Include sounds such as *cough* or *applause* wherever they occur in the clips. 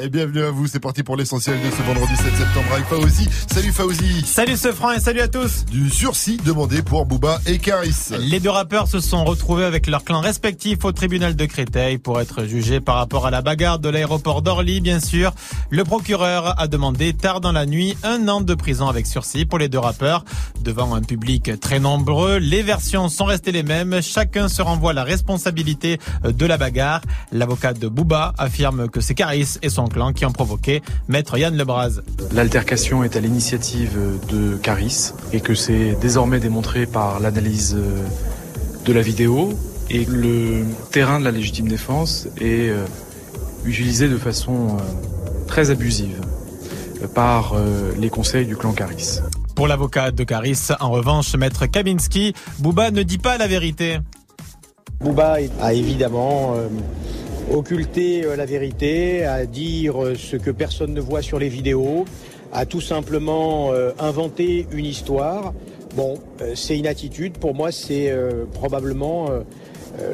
Et bienvenue à vous, c'est parti pour l'essentiel de ce vendredi 7 septembre avec Faouzi. Salut Faouzi. Salut Sofran et salut à tous. Du sursis demandé pour Booba et Caris. Les deux rappeurs se sont retrouvés avec leurs clans respectifs au tribunal de Créteil pour être jugés par rapport à la bagarre de l'aéroport d'Orly, bien sûr. Le procureur a demandé tard dans la nuit un an de prison avec sursis pour les deux rappeurs. Devant un public très nombreux, les versions sont restées les mêmes. Chacun se renvoie la responsabilité de la bagarre. L'avocat de Booba affirme que c'est Caris et son clan qui ont provoqué Maître Yann Lebras. L'altercation est à l'initiative de Caris et que c'est désormais démontré par l'analyse de la vidéo et le terrain de la légitime défense est euh, utilisé de façon euh, très abusive par euh, les conseils du clan Caris. Pour l'avocat de Caris, en revanche, Maître Kabinski, Booba ne dit pas la vérité. Booba a évidemment occulté euh, la vérité, à dire euh, ce que personne ne voit sur les vidéos, à tout simplement euh, inventer une histoire. Bon, c'est une attitude. Pour moi, c'est probablement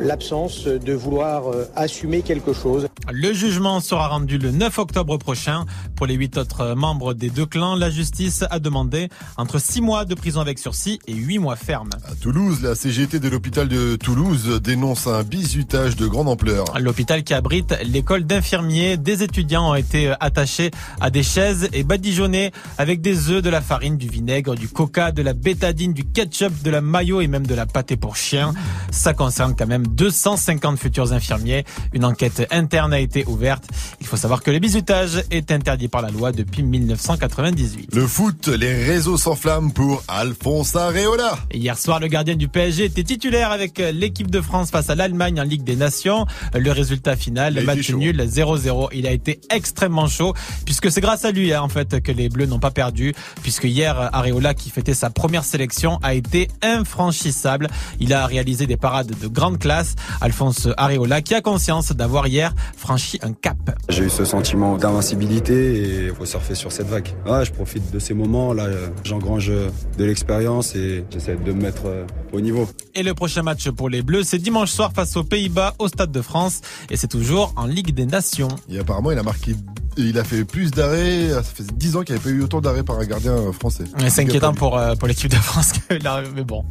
l'absence de vouloir euh, assumer quelque chose. Le jugement sera rendu le 9 octobre prochain. Pour les huit autres membres des deux clans, la justice a demandé entre six mois de prison avec sursis et huit mois ferme. À Toulouse, la CGT de l'hôpital de Toulouse dénonce un bizutage de grande ampleur. L'hôpital qui abrite l'école d'infirmiers, des étudiants ont été attachés à des chaises et badigeonnés avec des œufs, de la farine, du vinaigre, du coca, de la bétadine, du ketchup, de la mayo et même de la pâté pour chien. Ça concerne quand même 250 futurs infirmiers. Une enquête interne a été ouverte. Il faut savoir que le bizutage est interdit par la loi depuis 1998. Le foot, les réseaux s'enflamment pour Alphonse Areola. Hier soir, le gardien du PSG était titulaire avec l'équipe de France face à l'Allemagne en Ligue des Nations. Le résultat final, le match nul, 0-0. Il a été extrêmement chaud puisque c'est grâce à lui hein, en fait que les Bleus n'ont pas perdu puisque hier Areola qui fêtait sa première sélection a été infranchissable. Il a réalisé des parades de grande classe. Alphonse Areola qui a conscience d'avoir hier franchi un cap. J'ai eu ce sentiment d'invincibilité et il faut surfer sur cette vague. Ouais, je profite de ces moments, là j'engrange de l'expérience et j'essaie de me mettre euh, au niveau. Et le prochain match pour les Bleus, c'est dimanche soir face aux Pays-Bas au Stade de France et c'est toujours en Ligue des Nations. Et apparemment, il a marqué, il a fait plus d'arrêts. Ça fait 10 ans qu'il n'y avait pas eu autant d'arrêts par un gardien français. Ouais, C'est inquiétant pour, euh, pour l'équipe de France *laughs* que là, mais bon.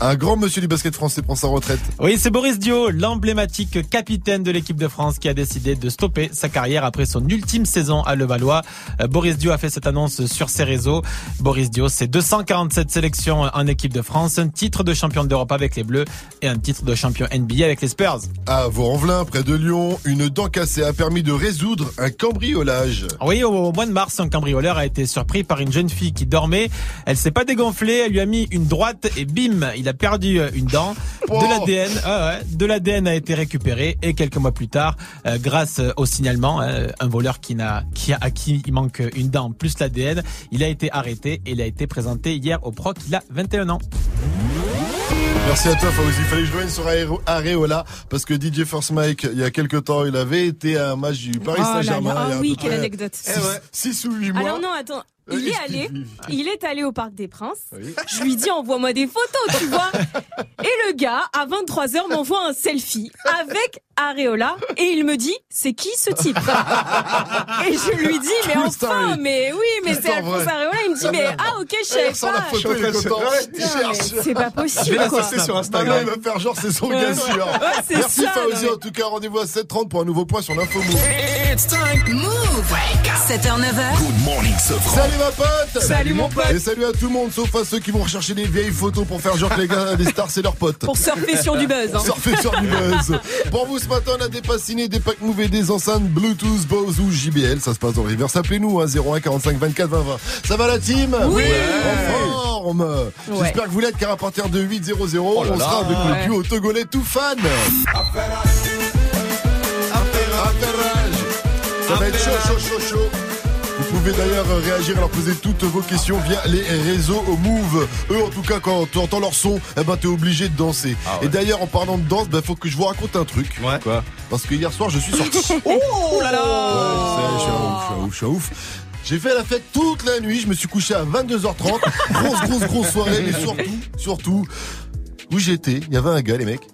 Un grand monsieur du basket français prend sa retraite. Oui, c'est Boris Dio, l'emblématique capitaine de l'équipe de France qui a décidé de stopper sa carrière après son ultime saison à Levallois. Euh, Boris Dio a fait cette annonce sur ses réseaux. Boris Dio, c'est 247 sélections en équipe de France, un titre de champion d'Europe avec les Bleus et un titre de champion NBA avec les Spurs. À Vaux-en-Velin, près de Lyon, une dent cassée a permis de résoudre un cambriolage. Oui, au, au mois de mars, un cambrioleur a été surpris par une jeune fille qui dormait. Elle s'est pas dégonflée, elle lui a mis une droite et bim, il a perdu euh, une dent. De l'ADN, ah ouais, de l'ADN a été récupéré et quelques mois plus tard, euh, grâce euh, au signalement, un voleur qui n'a, qui a, à qui il manque une dent plus l'ADN, il a été arrêté et il a été présenté hier au proc. Il a 21 ans. Merci à toi, Fawzi. Il fallait que je revienne sur Areola parce que DJ First Mike, il y a quelques temps, il avait été à un match du Paris Oh Saint-Germain. ah oui, quelle anecdote. 6 ou 8 mois. Alors non, attends. Euh, Il est allé, *laughs* il est allé au Parc des Princes. Oui. Je lui dis envoie-moi des photos, tu vois. *laughs* Et le gars, à 23h, m'envoie un selfie avec Areola et il me dit c'est qui ce type? *laughs* Et je lui dis mais enfin, mais oui, mais c'est Alphonse. Areola. Il me dit mais ah ok, je savais Sans la pas. C'est pas possible quoi. sur Instagram. il va faire genre c'est son gars sûr. Merci mais- En tout cas, rendez-vous à 7h30 pour un nouveau point sur l'info. It's time. Move 7h, 9h, Good morning, Sofran. Salut ma pote Salut, mon pote. Et salut à tout le monde sauf à ceux qui vont rechercher des vieilles photos pour faire genre que les gars, les stars c'est leurs potes. Pour surfer sur du buzz. hein. Surfer sur du buzz. Pour vous ce matin, on a des passinés, des packs move et des enceintes Bluetooth, Bose ou JBL. Ça se passe dans Reverse. Appelez-nous hein, 01 45 24 20 20. Ça va la team? Oui. En forme J'espère que vous l'êtes car à partir de 8 0 0 on sera avec le duo togolais tout fan. Ça va être chaud, chaud, chaud, chaud. Vous pouvez d'ailleurs réagir et leur poser toutes vos questions via les réseaux au Move. Eux, en tout cas, quand tu entends leur son, eh ben, t'es obligé de danser. Et d'ailleurs, en parlant de danse, ben, faut que je vous raconte un truc. Ouais. Quoi? Parce que hier soir, je suis sorti. *laughs* Oh là là Ouais, je suis un ouf, je suis un ouf, je suis un ouf. J'ai fait la fête toute la nuit, je me suis couché à 22h30. *laughs* grosse, grosse, grosse soirée, mais surtout, surtout, où j'étais, il y avait un gars, les mecs,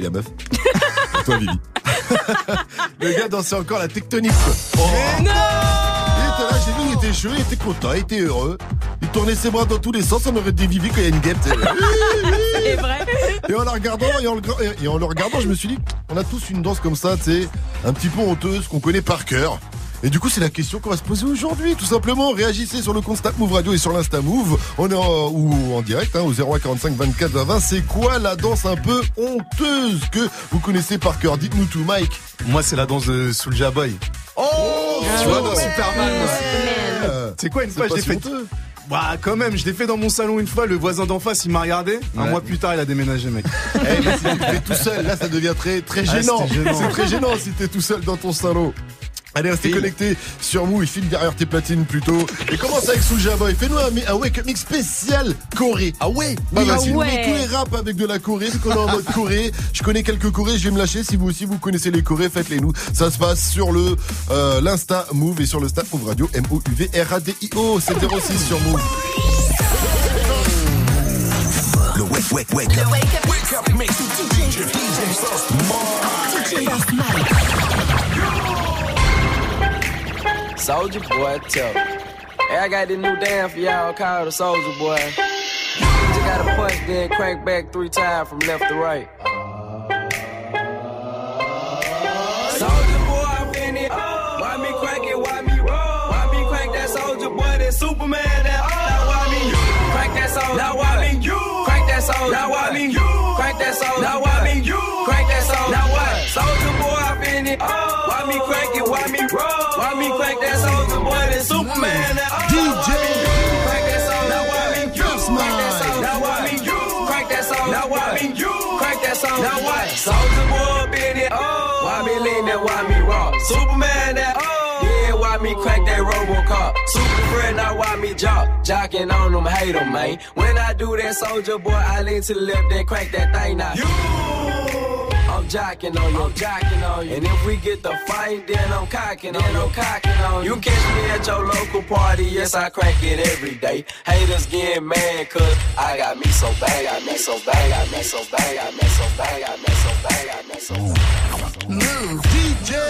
et la meuf. *laughs* Et toi, Vivi. *laughs* Le gars dansait encore la tectonique. Oh. Il était là, j'ai vu, il était chaud, il était content, il était heureux. Il tournait ses bras dans tous les sens, on aurait des vivi quand il y a une guêpe. *laughs* C'est vrai. Et en la regardant, et en le, et en le regardant, je me suis dit, on a tous une danse comme ça, tu sais, un petit peu honteuse, qu'on connaît par cœur. Et du coup, c'est la question qu'on va se poser aujourd'hui, tout simplement. Réagissez sur le compte Snap Move Radio et sur l'Insta Move. On est en, ou en direct, hein, au 0145 24 20. C'est quoi la danse un peu honteuse que vous connaissez par cœur? Dites-nous tout, Mike. Moi, c'est la danse de Soulja Boy. Oh Tu vois, dans Superman. C'est quoi une si fait honteux. Bah, quand même, je l'ai fait dans mon salon une fois. Le voisin d'en face, il m'a regardé. Un Ouais. mois plus tard, il a déménagé, mec. *laughs* Eh, mais si tu fais tout seul, là, ça devient très, très Ah, gênant. C'est très gênant si t'es tout seul dans ton salon. Allez, restez connectés sur Mou, il filme derrière tes platines plutôt. Et commence avec Soulja Boy. Fais-nous un, un wake up mix spécial Corée. Ah ouais Bah Oui, ah nous ouais. met tous les raps avec de la Corée, vu qu'on est en mode Corée. Je connais quelques Corées, je vais me lâcher. Si vous aussi vous connaissez les Corées, faites-les nous. Ça se passe sur le euh, l'Insta Move et sur le Snap Move Radio M-O-U-V-R-A-D-I-O. C'est 06 sur Move. Le wake, wake, wake up. Wake up mix. DJ, DJ First Soldier boy, tell me. Hey, I got this new dance for y'all called the Soldier boy. Just gotta punch, then crank back three times from left to right. Soldier boy, I'm. Why me crank it? Why me roll? Why me crank that soldier boy? That Superman that Now why me you crank that soldier? Now why me you crank that soldier? Now why me you crank that soldier? Now why me you crank that soldier? Now what? Soldier boy, I'm in it. Why me crank it? Why me crack Why that soldier boy? That Superman that oh, DJ. crank that soldier? Now why me you crank that soldier? Now why me you crank that soldier? Now why me you crank that soldier? Now what? Soldier boy, up in it. Oh. Why me lean that? Why me rock? Superman that. Oh. Yeah, why me crank that Robocop? Super friend, now why me jock? Jocking on them, hate them, man. When I do that, soldier boy, I lean to the left, then crank that thing now. You! I'm jocking on you, I'm jocking on you. And if we get the fight, then I'm cocking on you, cocking on you. You catch me at your local party, yes, I crank it every day. Haters getting mad, cause I got me so bad, I me so bad, I me so bad, I me so bad, I me so bad, I me so bad. Move. DJ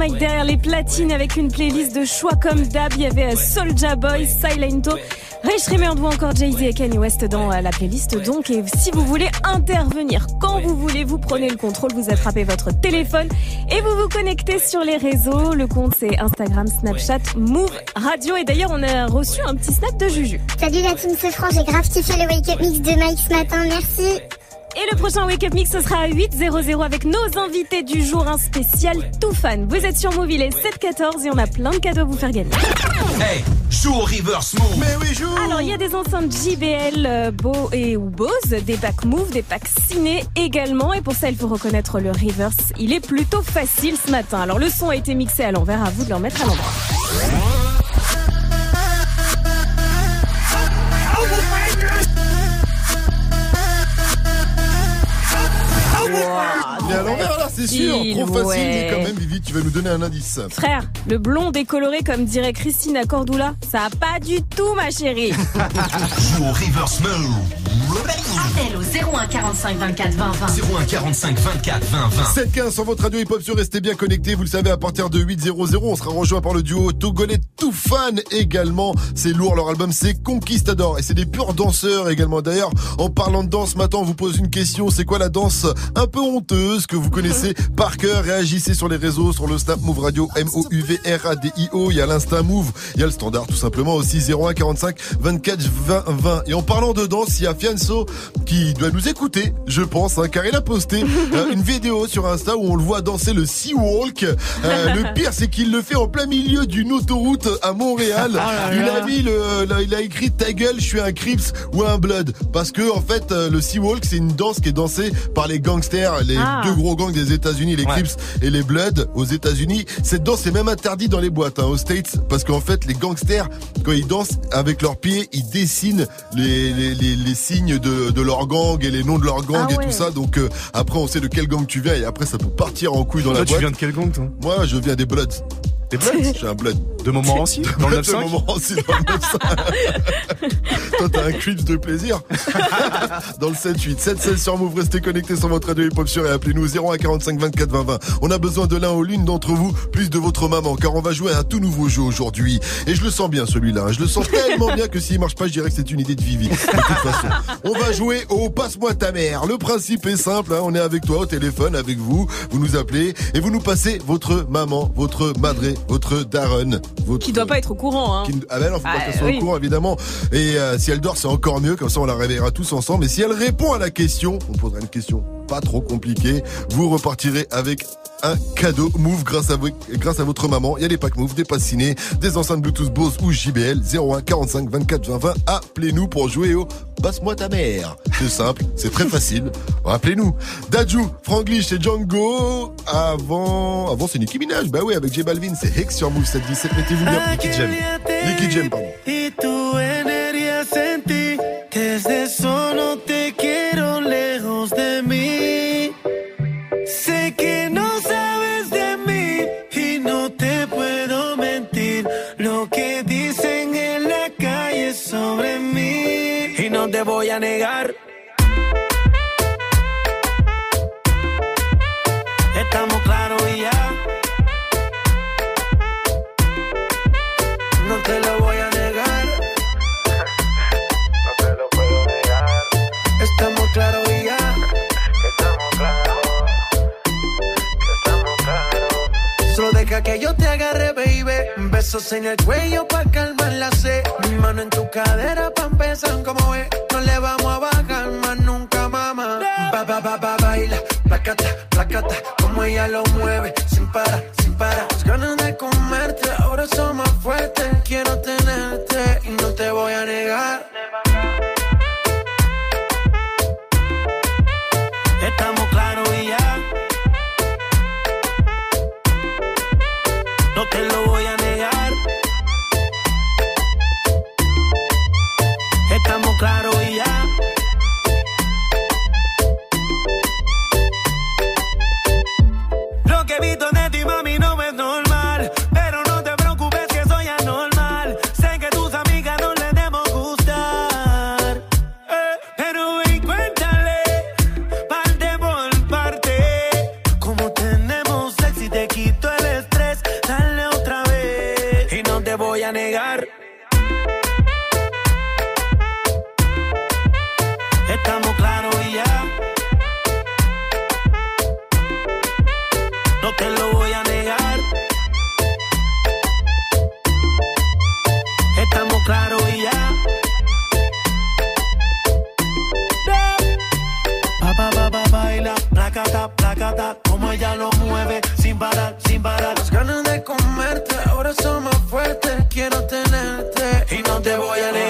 Mike derrière les platines avec une playlist de choix comme d'hab. Il y avait euh, Soulja Boy, Silento, Ray Schremer ou encore Jay-Z et Kanye West dans euh, la playlist. Donc. Et si vous voulez intervenir quand vous voulez, vous prenez le contrôle, vous attrapez votre téléphone et vous vous connectez sur les réseaux. Le compte c'est Instagram, Snapchat, Move Radio. Et d'ailleurs, on a reçu un petit snap de Juju. Salut la team c'est franc, j'ai grave kiffé le wake up mix de Mike ce matin, merci. Prochain Wake Up Mix, ce sera à 8.00 avec nos invités du jour, un spécial tout fan. Vous êtes sur Move, il est 7.14 et on a plein de cadeaux à vous faire gagner. Hey, joue au reverse move. Mais oui, joue. Alors, il y a des enceintes JBL, euh, Beau et ou Bose, des packs Move, des packs Ciné également. Et pour ça, il faut reconnaître le reverse. Il est plutôt facile ce matin. Alors, le son a été mixé à l'envers, à vous de le remettre à l'endroit. Sûr. Trop facile, ouais. mais quand même, Vivi, tu vas nous donner un indice. Frère, le blond décoloré comme dirait Christina Cordula, ça a pas du tout ma chérie. *laughs* Joue au reverse move. Appel au 01 45 24 20 20. 01 45 24 20 20. 7-15 sur votre radio hip-hop sur Restez bien connectés. Vous le savez, à partir de 8.00, on sera rejoint par le duo togolais Tout Fan également. C'est lourd, leur album c'est Conquistador. Et c'est des purs danseurs également. D'ailleurs, en parlant de danse, maintenant on vous pose une question. C'est quoi la danse un peu honteuse que vous connaissez *laughs* par cœur? Réagissez sur les réseaux, sur le Snap Move Radio, M-O-U-V-R-A-D-I-O. Il y a l'Insta Move, il y a le standard tout simplement aussi, 01 45 24 20 20. Et en parlant de danse, il y a Fianso qui doit nous écouter, je pense, hein, car il a posté *laughs* euh, une vidéo sur Insta où on le voit danser le Sea Walk. Euh, le *laughs* pire, c'est qu'il le fait en plein milieu d'une autoroute à Montréal. là il a mis le, le- il a écrit ta gueule, je suis un Crips ou un Blood, parce que en fait, euh, le Sea Walk, c'est une danse qui est dansée par les gangsters, les Ah. deux gros gangs des États-Unis, les Ouais. Crips et les Bloods aux États-Unis. Cette danse est même interdite dans les boîtes, hein, aux States, parce qu'en fait, les gangsters, quand ils dansent avec leurs pieds, ils dessinent les, les, les, les signes de, de leur gang et les noms de leur gang Ah et ouais. tout ça. Donc euh, après, on sait de quel gang tu viens et après, ça peut partir en couille dans Toi, la tu boîte. viens de quel gang, toi? Moi, je viens des Bloods. T'es blood suis *laughs* un blood. De Montmorency Dans le De 9-5 Montmorency, dans le 9-5. *laughs* *laughs* Toi, t'as un creep de plaisir. dans le 7-8. 7-16 sur Move. Restez connectés sur votre radio hip-hop sur et appelez-nous 01 45 24 20 20. On a besoin de l'un ou l'une d'entre vous, plus de votre maman, car on va jouer à un tout nouveau jeu aujourd'hui. Et je le sens bien, celui-là. hein. Je le sens tellement bien que s'il marche pas, je dirais que c'est une idée de Vivi. De toute façon, on va jouer au Passe-moi ta mère. Le principe est simple. hein. On est avec toi au téléphone, avec vous. Vous nous appelez et vous nous passez votre maman, votre madré, votre daronne. Votre... Qui doit pas être au courant, hein. Qui- Ah ben non, faut pas Ah, qu'elle soit oui. au courant évidemment. Et euh, si elle dort, c'est encore mieux, comme ça on la réveillera tous ensemble. Et si elle répond à la question, on posera une question pas trop compliquée, vous repartirez avec un cadeau Move grâce à, vo- grâce à votre maman. Il y a des packs Move, des passes ciné, des enceintes Bluetooth Bose ou JBL 01 45 24 20 20. Appelez-nous pour jouer au Passe-moi ta mère. C'est simple, c'est très facile. Rappelez-nous. Dajou, Franglish et Django. Avant, avant c'est Nicki Minaj. Bah oui, avec J Balvin, c'est Hex sur Move 717. Mettez-vous bien. Nicky Jam. Nicky Jam, pardon. Besos en el cuello pa' calmar la sed. Mi mano en tu cadera pa' empezar como es. No le vamos a bajar más nunca, mamá. Ba, ba, ba, ba, baila. Placata, placata. Como ella lo mueve. Sin parar, sin parar. Las ganas de comerte ahora son más fuertes. Quiero tenerte y no te voy a negar. Claros y ya. Pa, pa, pa, pa, baila, placata, placata, como ella lo mueve, sin parar, sin parar. Las ganas de comerte ahora son más fuertes. Quiero tenerte y no te voy a negar.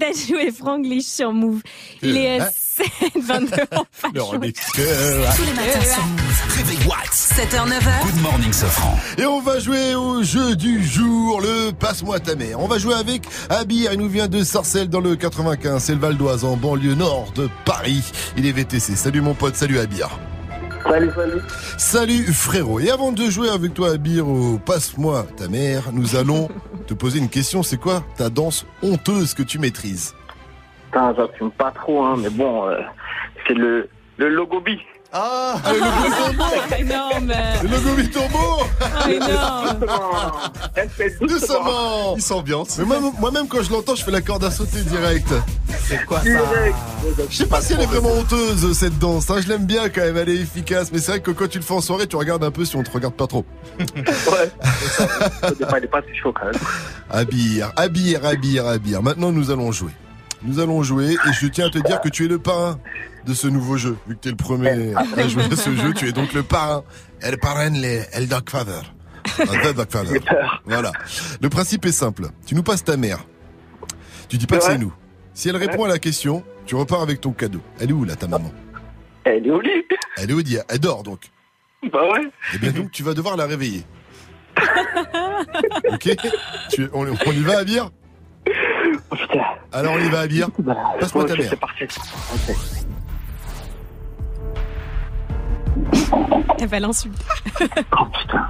Dajou et Franglish sur Move. Il est Hein 7h22 en Le fashion. remixeur. Tous les matins sur Move. Réveil What 7h, 9h. Good morning, Sofran. Et on va jouer au jeu du jour, le Passe-moi ta mère. On va jouer avec Abir, il nous vient de Sarcelles dans le 95, c'est le Val d'Oise en banlieue nord de Paris. Il est VTC. Salut mon pote, salut Abir. Salut, salut. Salut frérot. Et avant de jouer avec toi Abir au Passe-moi ta mère, nous allons *laughs* te poser une question. C'est quoi ta danse honteuse que tu maîtrises? Putain, j'assume pas trop, hein, mais bon, euh, c'est le, le logo B. Ah, le logo tombeau *laughs* Énorme. Le logo Bitombo Ah, énorme. Doucement Il s'ambiance. Mais moi- moi-même quand je l'entends, je fais la corde à sauter direct. C'est quoi ça Je sais pas si elle est vraiment honteuse cette danse, hein. je l'aime bien quand même, elle est efficace, mais c'est vrai que quand tu le fais en soirée, tu regardes un peu si on te regarde pas trop. Ouais. Départ, il est pas si chaud quand même. Abir, Abir, Abir, Abir. Maintenant nous allons jouer. Nous allons jouer et je tiens à te dire que tu es le parrain de ce nouveau jeu. Vu que tu es le premier à jouer à ce jeu, tu es donc le parrain. Elle parraine les El. El Dogfather. *laughs* Voilà. Le principe est simple. Tu nous passes ta mère. Tu dis pas que c'est nous. Si elle répond à la question, tu repars avec ton cadeau. Elle est où là ta maman? Elle est au lit. Elle est où Dia Elle dort donc. Bah ouais. Eh bien donc tu vas devoir la réveiller. ok? Tu- on, on y va Abir Oh, putain. Alors on y va Abir Passe-moi ta mère. C'est parti. Elle va l'insulter. *laughs* Oh putain.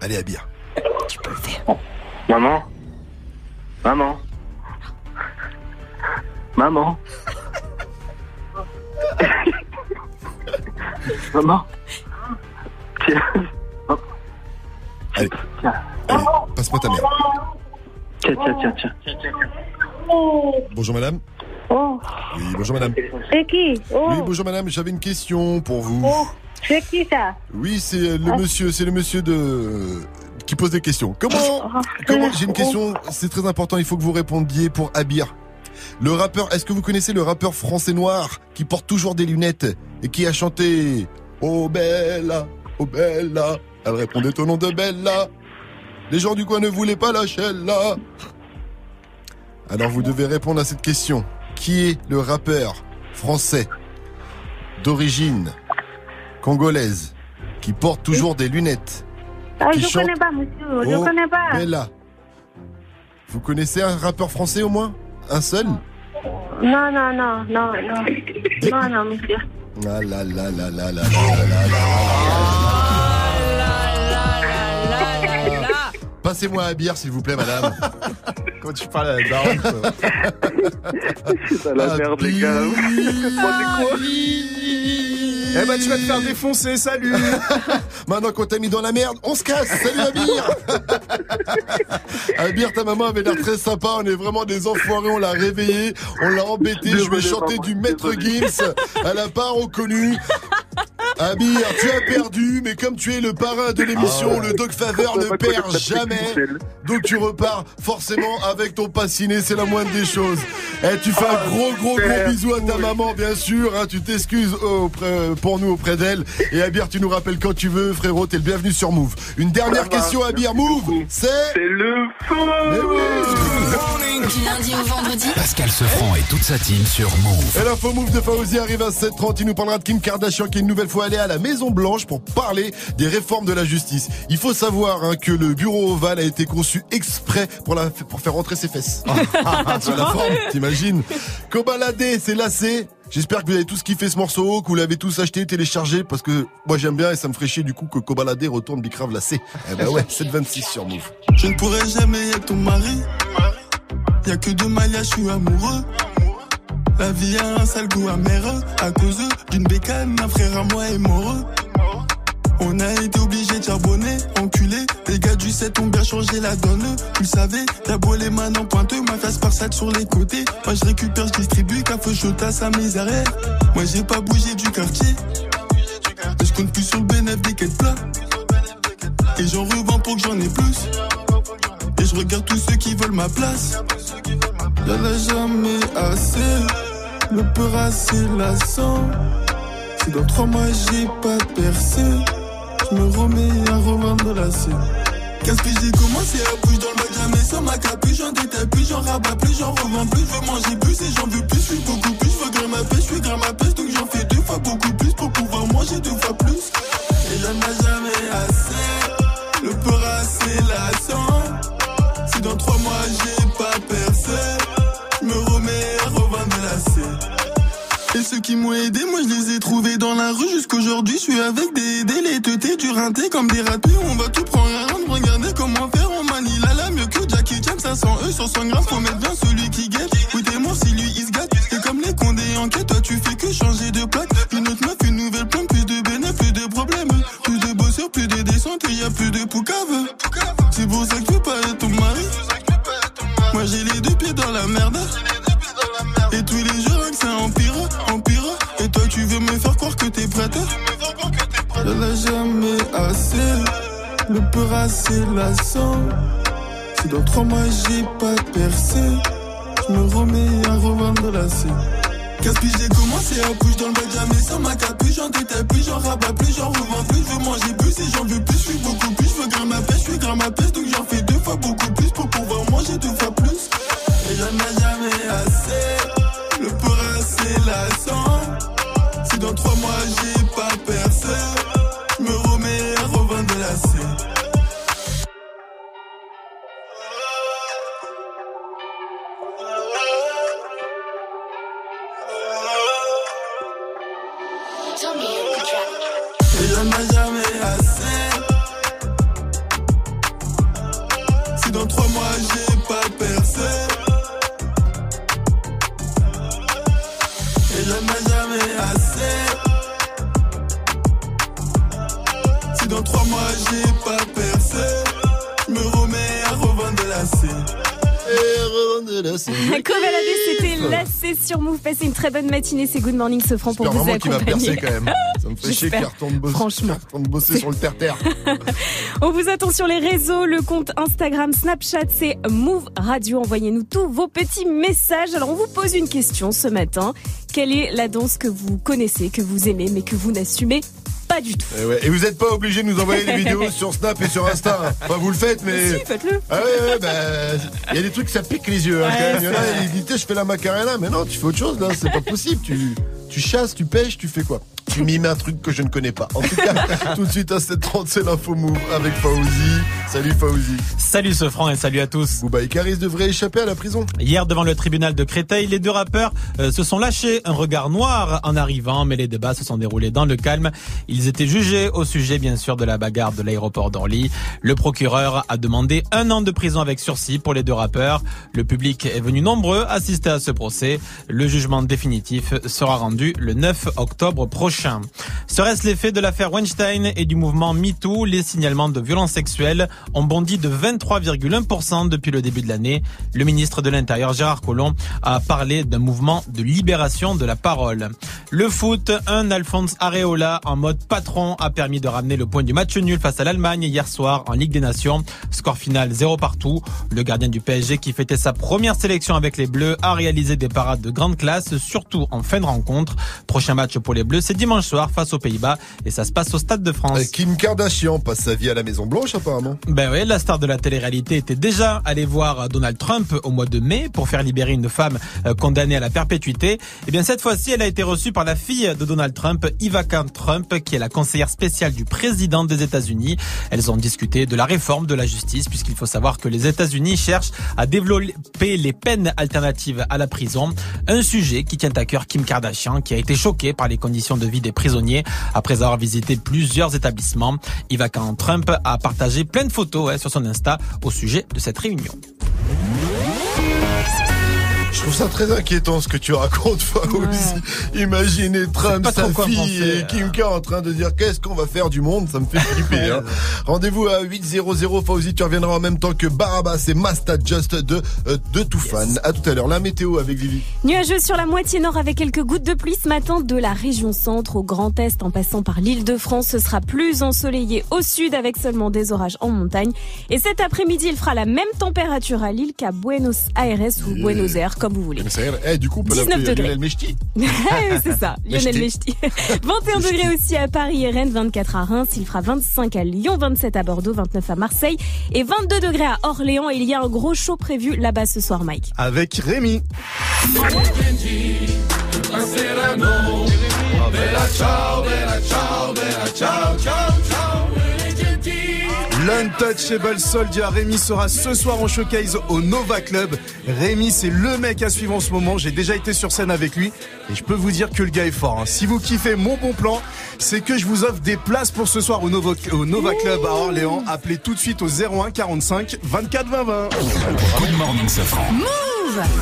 Allez Abir. Tu peux le faire. Maman. Maman. Maman. *laughs* Maman. Tiens. Allez. Tiens. Allez, passe-moi ta mère. Tiens, tiens, tiens, tiens. Bonjour madame. Oh, Oui, bonjour madame. c'est qui Oh, Oui, bonjour madame, j'avais une question pour vous. oh, c'est qui ça Oui, c'est le Ah. monsieur, c'est le monsieur de qui pose des questions. Comment Oh, Comment. J'ai une question, c'est très important, il faut que vous répondiez pour Abir. Le rappeur, est-ce que vous connaissez le rappeur français noir qui porte toujours des lunettes et qui a chanté Oh Bella, oh Bella Elle répondait au nom de Bella. Les gens du coin ne voulaient pas lâcher là. Alors vous devez répondre à cette question. Qui est le rappeur français d'origine congolaise qui porte toujours des lunettes Ah, je chante connais pas, monsieur, je Oh connais pas. Bella. Vous connaissez un rappeur français au moins Un seul Non, non, non, non, non. Non, non, monsieur. Ah là là là là là là là là là. Passez-moi à bière s'il vous plaît madame. Quand tu parles à la daronne. C'est la merde, les gars. Eh ben, tu vas te faire défoncer, salut *laughs* Maintenant qu'on t'a mis dans la merde, on se casse. Salut Abir Abir, *laughs* ta maman avait l'air très sympa. On est vraiment des enfoirés. On l'a réveillée, on l'a embêtée. Je chanté maman, du Maître. Gims. Elle a pas reconnu. Abir, tu as perdu, mais comme tu es le parrain de l'émission, Ah ouais. le Doc Faveur ne perd jamais. Donc tu repars forcément avec ton passiné, c'est la moindre des choses. Et tu fais un gros gros gros super. bisou à ta maman, bien sûr. hein, tu t'excuses auprès- pour nous auprès d'elle. Et Abir, tu nous rappelles quand tu veux, frérot. T'es le bienvenu sur Move. Une dernière Ça va, question, Abir. Move, c'est. C'est le Mais oui. Du lundi au vendredi. Pascal Sefranc et toute sa team sur Move. Et l'info move de Fauzi arrive à 7h30. Il nous parlera de Kim Kardashian qui est une nouvelle fois allé à la Maison Blanche pour parler des réformes de la justice. Il faut savoir hein, que le bureau ovale a été conçu exprès pour, la, pour faire rentrer ses fesses. *laughs* tu la forme, t'imagines Kobalade, c'est lacé. J'espère que vous avez tous kiffé ce morceau, que vous l'avez tous acheté, téléchargé, parce que moi j'aime bien et ça me ferait chier du coup que Kobalade retourne Bicrave lacé. Eh ben ouais, *laughs* 726 sur Move. Je ne pourrai jamais être ton mari. Y'a que deux maillages, je suis amoureux. La vie a un sale goût amer à cause d'une bécane, un frère à moi est mort. On a été obligé de charbonner, enculé. Les gars du 7 ont bien changé la donne. Tu le savais, t'as beau les mains en pointeux, ma face par sur les côtés. Moi je récupère, je distribue, café chaud à sa misère. Moi j'ai pas bougé du quartier. Mais je compte plus sur le bénéfice des quêtes plats. Et j'en revends pour que j'en ai plus. Et je regarde tous ceux qui veulent ma place. Y'en a jamais assez. Le peur assez lassant. Si dans trois mois j'ai pas percé, me remets à revendre la scène. Qu'est-ce que j'ai commencé à bouger dans le bac, jamais sans ma capuche, j'en détaille plus, j'en rabats plus, j'en revends plus, je veux manger plus et j'en veux plus, je suis beaucoup plus, je veux grimper ma pêche, je suis grimper ma pêche, donc j'en fais deux fois beaucoup plus pour pouvoir manger deux fois plus. Et y'en a jamais assez, le peur assez lassant. Si dans trois mois j'ai ceux qui m'ont aidé, moi je les ai trouvés dans la rue jusqu'aujourd'hui. Je suis avec des délétetés, du rinté comme des ratés. On va tout prendre un round, regardez comment faire. On manie la la mieux que Jackie Chan, 500 E sur 100 grammes. Faut mettre bien celui qui guette. Écoutez-moi si lui il se gâte. Et comme les condés en quête, toi tu fais que changer de plaque. Une autre meuf, une nouvelle plante, plus de bénéfices, plus de problèmes. Plus de bosseurs, plus de descentes et y a plus de poucave. C'est pour ça que tu pas être ton mari. Moi j'ai les deux pieds dans la merde. Ça empire, empire. Et toi tu veux me faire croire que t'es prête Y'en a jamais assez. Le peur assez lassant. Si dans trois mois j'ai pas percé, je me remets à revendre la scène. Que j'ai commencé à bouger dans le bac jamais sans ma capuche, j'en détaille plus, j'en rabats plus, j'en revends plus, je veux manger plus et j'en veux plus, je suis beaucoup plus, je veux grimper ma pêche, je suis grimper ma pêche, donc j'en fais deux fois beaucoup plus pour pouvoir manger deux fois plus. Et j'en ai jamais assez, assez lassant. Si dans trois mois j'ai *laughs* Covaladé, c'était lacé sur Move. Passez une très bonne matinée. C'est Good Morning Sofran pour J'espère vous vraiment qu'il va accompagner. percer quand même. Ça me fait chier qu'il retourne bosser, Franchement. retourne bosser sur le terre-terre. *laughs* On vous attend sur les réseaux, le compte Instagram, Snapchat, c'est Move Radio. Envoyez-nous tous vos petits messages. Alors, on vous pose une question ce matin. Quelle est la danse que vous connaissez, que vous aimez, mais que vous n'assumez pas du tout Et, ouais. Et vous n'êtes pas obligé de nous envoyer des vidéos *laughs* sur Snap et sur Insta. hein. Enfin, vous le faites, mais. Si, faites-le. Ah ouais, ouais, bah. Il y a des trucs, ça pique les yeux. hein, quand même. Il y en a, disent, Tiens, je fais la macarena. Mais non, tu fais autre chose, là. C'est pas possible. Tu, tu chasses, tu pêches, tu fais quoi? Tu mimes un truc que je ne connais pas. En tout cas, *laughs* tout de suite à 7h30, c'est l'info move avec Fauzi. Salut Fauzi. Salut ce franc et salut à tous. Bouba Icaris devrait échapper à la prison. Hier, devant le tribunal de Créteil, les deux rappeurs euh, se sont lâchés un regard noir en arrivant, mais les débats se sont déroulés dans le calme. Ils étaient jugés au sujet, bien sûr, de la bagarre de l'aéroport d'Orly. Le procureur a demandé un an de prison avec sursis pour les deux rappeurs. Le public est venu nombreux assister à ce procès. Le jugement définitif sera rendu le 9 octobre prochain. Serait-ce l'effet de l'affaire Weinstein et du mouvement MeToo? Les signalements de violences sexuelles ont bondi de 23,1% depuis le début de l'année. Le ministre de l'Intérieur, Gérard Collomb, a parlé d'un mouvement de libération de la parole. Le foot, un Alphonse Areola en mode patron a permis de ramener le point du match nul face à l'Allemagne hier soir en Ligue des Nations. Score final 0 partout. Le gardien du PSG qui fêtait sa première sélection avec les Bleus a réalisé des parades de grande classe, surtout en fin de rencontre. Prochain match pour les Bleus, c'est dimanche soir face aux Pays-Bas et ça se passe au Stade de France. Kim Kardashian passe sa vie à la Maison Blanche apparemment. Ben oui, la star de la télé-réalité était déjà allée voir Donald Trump au mois de mai pour faire libérer une femme euh, condamnée à la perpétuité. Et bien cette fois-ci, elle a été reçue par la fille de Donald Trump, Ivanka Trump, qui est la conseillère spéciale du président des États-Unis. Elles ont discuté de la réforme de la justice puisqu'il faut savoir que les États-Unis cherchent à développer les peines alternatives à la prison, un sujet qui tient à cœur Kim Kardashian qui a été choquée par les conditions de vie des prisonniers après avoir visité plusieurs établissements. Ivanka Trump a partagé plein de photos sur son Insta au sujet de cette réunion. Je trouve ça très inquiétant ce que tu racontes, Faouzi. Imaginez Trump, sa fille et Kim K en train de dire qu'est-ce qu'on va faire du monde, ça me fait flipper. hein. Rendez-vous à 8.00 Faouzi, tu reviendras en même temps que Barabas et Masta Just de, euh, de tout fan. À tout à l'heure, la météo avec Vivi. Nuageux sur la moitié nord avec quelques gouttes de pluie ce matin de la région centre au Grand Est en passant par l'île de France. Ce sera plus ensoleillé au sud avec seulement des orages en montagne. Et cet après-midi, il fera la même température à Lille qu'à Buenos Aires ou Buenos Aires, comme vous voulez. Mais ça y est, eh, du coup, on peut 19 l'appeler degrés. Lionel Mechti. *laughs* c'est ça, *laughs* Lionel Mechti. Mechti. 21 degrés aussi à Paris et Rennes, 24 à Reims, il fera 25 à Lyon, 27 à Bordeaux, 29 à Marseille et 22 degrés à Orléans. Il y a un gros show prévu là-bas ce soir, Mike. Avec Rémi. L'Untouchable Soldier Rémi sera ce soir en showcase au Nova Club. Rémi, c'est le mec à suivre en ce moment. J'ai déjà été sur scène avec lui et je peux vous dire que le gars est fort. hein. Si vous kiffez mon bon plan, c'est que je vous offre des places pour ce soir au Nova, au Nova Club à Orléans. Appelez tout de suite au 01 45 24 20 20. Good morning, Safran.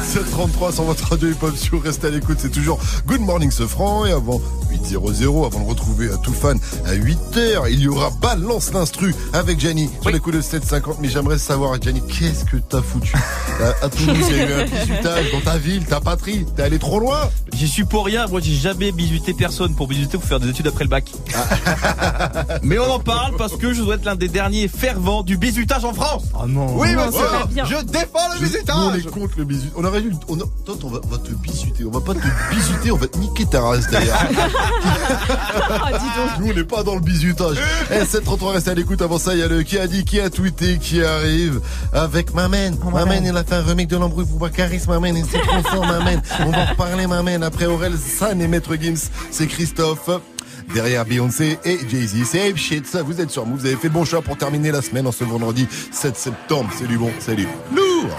733 sur votre radio hip-hop sur Restez à l'écoute, c'est toujours Good Morning Sofran et avant 8.00, avant de retrouver à tout fan à 8h, il y aura Balance l'instru avec Gianni sur les coups de 750. Mais j'aimerais savoir, Gianni, qu'est-ce que t'as foutu? À, à Toulouse Il y a eu un bisutage dans ta ville, ta patrie, t'es allé trop loin? J'y suis pour rien, moi j'ai jamais bisuté personne pour bisuter pour faire des études après le bac. Mais on en parle parce que je dois être l'un des derniers fervents du bisutage en France. Oh non. Oui, Non, bien. Je défends le Nous, on est bisutage. contre le On aurait dû. On a... Toi, on va, on va te bisuter. On va pas te bisuter, on va te niquer ta race derrière. *laughs* Ah, dis donc. Nous, on n'est pas dans le bisutage. Eh, 733, restez à l'écoute. Avant ça, il y a le qui a dit, qui a tweeté, qui arrive avec Mamen. Mamen, il a fait un remake de l'embrouille pour Bakaris, Mamen. Et c'est trop fort, Mamen. On va en reparler, Mamen. Après Aurel San et Maître Gims, c'est Christophe. Derrière Beyoncé et Jay-Z, c'est Ape Shit. Ça, vous êtes sur Move. Vous avez fait le bon choix pour terminer la semaine en ce vendredi 7 septembre. C'est du bon, c'est du lourd.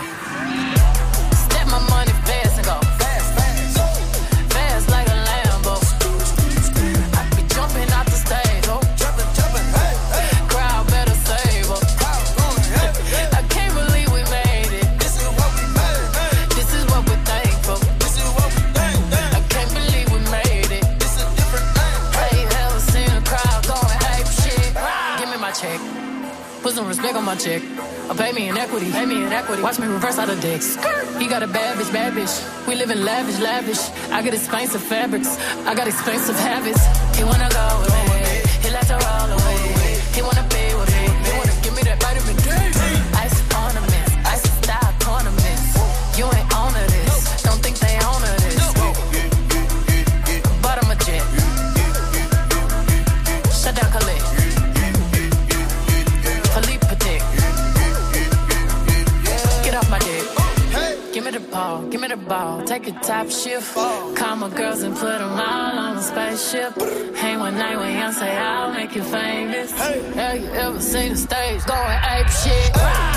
My check. Or pay me in equity. Pay me in equity. Watch me reverse out of dicks. He got a bad bitch, bad bitch. We live in lavish, lavish. I got expensive fabrics. I got expensive habits. He wanna go me. He like to roll away. He wanna ball, give me the ball. Take a top shift. Call my girls and put them all on a spaceship. Hang one night with Beyonce, I'll make you famous. Hey. Have you ever seen the stage going ape shit? Step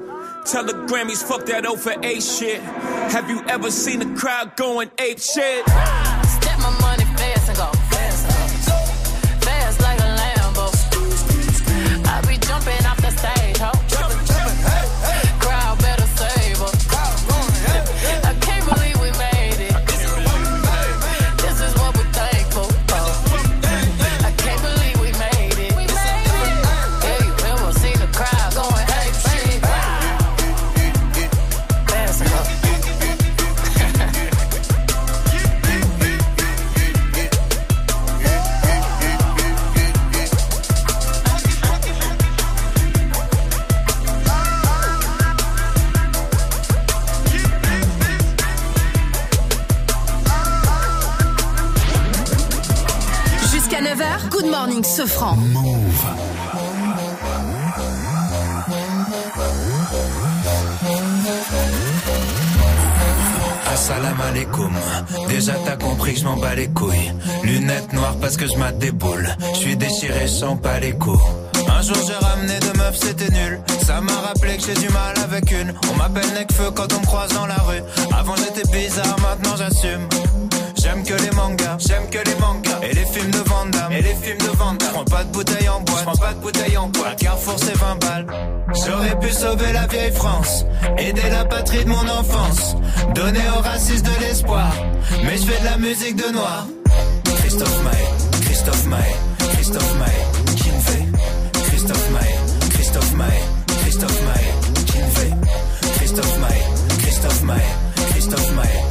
Tell the Grammys, fuck that over A shit. Have you ever seen a crowd going ape shit? Sofran. Assalam alaikum. Déjà t'as compris que je m'en bats les couilles. Lunettes noires parce que je mate des boules. Je suis déchiré, je sens pas les coups. Un jour j'ai ramené deux meufs, c'était nul. Ça m'a rappelé que j'ai du mal avec une. On m'appelle Necfeu quand on me croise dans la rue. Avant j'étais bizarre, maintenant j'assume. J'aime que les mangas, j'aime que les mangas. Et les films de Van Damme, et les films de Van Damme. J'prends pas de bouteille en boîte, j'prends pas de bouteille en boîte. Carrefour c'est 20 balles. J'aurais pu sauver la vieille France, aider la patrie de mon enfance, donner aux racistes de l'espoir. Mais je fais de la musique de noir. Christophe Maé, Christophe Maé, Christophe Maé, qui fait Christophe Maé, Christophe Maé, Christophe Maé, qui fait Christophe Maé, Christophe Maé, Christophe Maé,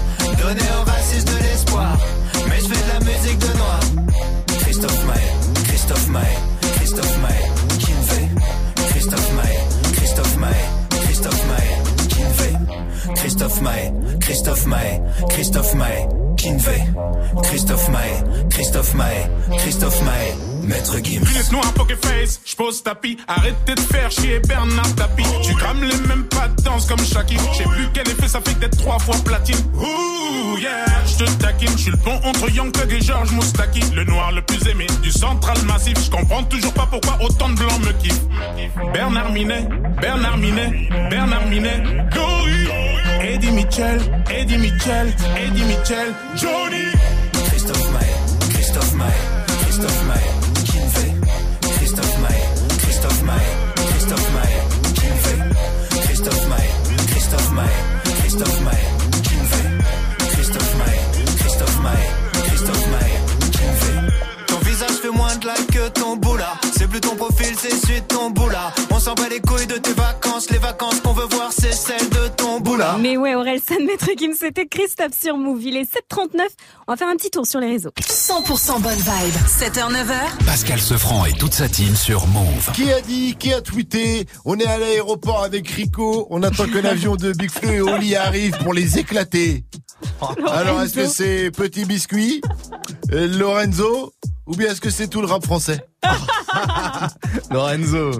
donner aux racistes de l'espoir. Mais je fais de la musique de noir. Christophe Maé, Christophe Maé, Christophe Maé, fait Christophe Maé, Christophe Maé, Christophe Maé, fait Christophe Maé, Christophe Maé, Christophe Maé, fait Christophe Maé, Christophe Maé, Christophe Maé, Maître Gims. Lunettes noires, poker face, j'pose tapis. Arrêtez de faire chier Bernard Tapie. Tu crames les mêmes pas de danse comme Shaki. J'ai plus quel effet ça fait d'être trois fois platine. Ouh, yeah, j'te taquine. J'suis le pont entre Young Thug et George Moustaki. Le noir le plus aimé du central massif. J'comprends toujours pas pourquoi autant de blancs me kiffent. Bernard Minet, Bernard Minet, Bernard Minet. Gory. Eddie Mitchell, Eddie Mitchell, Eddie Mitchell. Johnny. Christophe Maé, Christophe Maé, Christophe Maé, c'est celui de ton boula. On s'en bat les couilles de tes vacances. Les vacances qu'on veut voir, c'est celles de ton boula. Mais ouais, Orelsan, Maître Kim, c'était Christophe sur Move. Il est 7h39. On va faire un petit tour sur les réseaux. 100% bonne vibe. 7h, 9h. Pascal Sefranc et toute sa team sur Move. Qui a dit, qui a tweeté On est à l'aéroport avec Rico. On attend que l'avion *laughs* de Big Flo et Oli arrive pour les éclater. Alors, est-ce que c'est Petit Biscuit, euh, Lorenzo, ou bien est-ce que c'est tout le rap français *laughs* Lorenzo.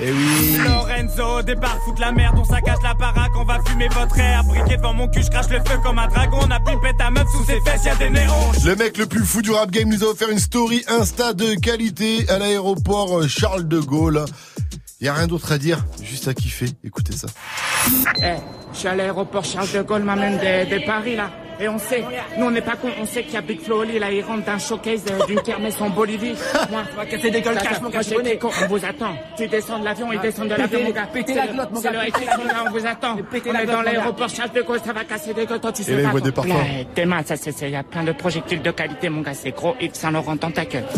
Eh oui. Lorenzo débarque, fout la merde, on saccage la baraque, on va fumer votre air. Briquet devant mon cul, je crache le feu comme un dragon. On a pipé ta meuf sous ses fesses, y'a des néons. Le mec le plus fou du rap game nous a offert une story Insta de qualité à l'aéroport euh, Charles de Gaulle. Y a rien d'autre à dire, juste à kiffer. Écoutez ça. Eh, je suis à l'aéroport Charles de Gaulle, m'amène de, de Paris là. Et on sait, nous on n'est pas con, on sait qu'il y a Big Flo Oli, là, il rentre d'un showcase euh, d'une kermesse en Bolivie. *laughs* Moi, On va casser des gueules, cache mon gars, Moi, j'ai été con, on vous attend. Tu descends de l'avion, il descend de l'avion, mon gars. pétez C'est la le- glotte, mon C'est gars, le mon gars, on vous attend. Pétez On la est dans glotte, mon gars. l'aéroport Charles de Gaulle, ça va casser des gueules, toi, tu sais Et là, il voit des parfums. Mains, ça, c'est, c'est- il y a plein de projectiles de qualité, mon gars, c'est gros Yves Saint Laurent dans ta gueule. *laughs*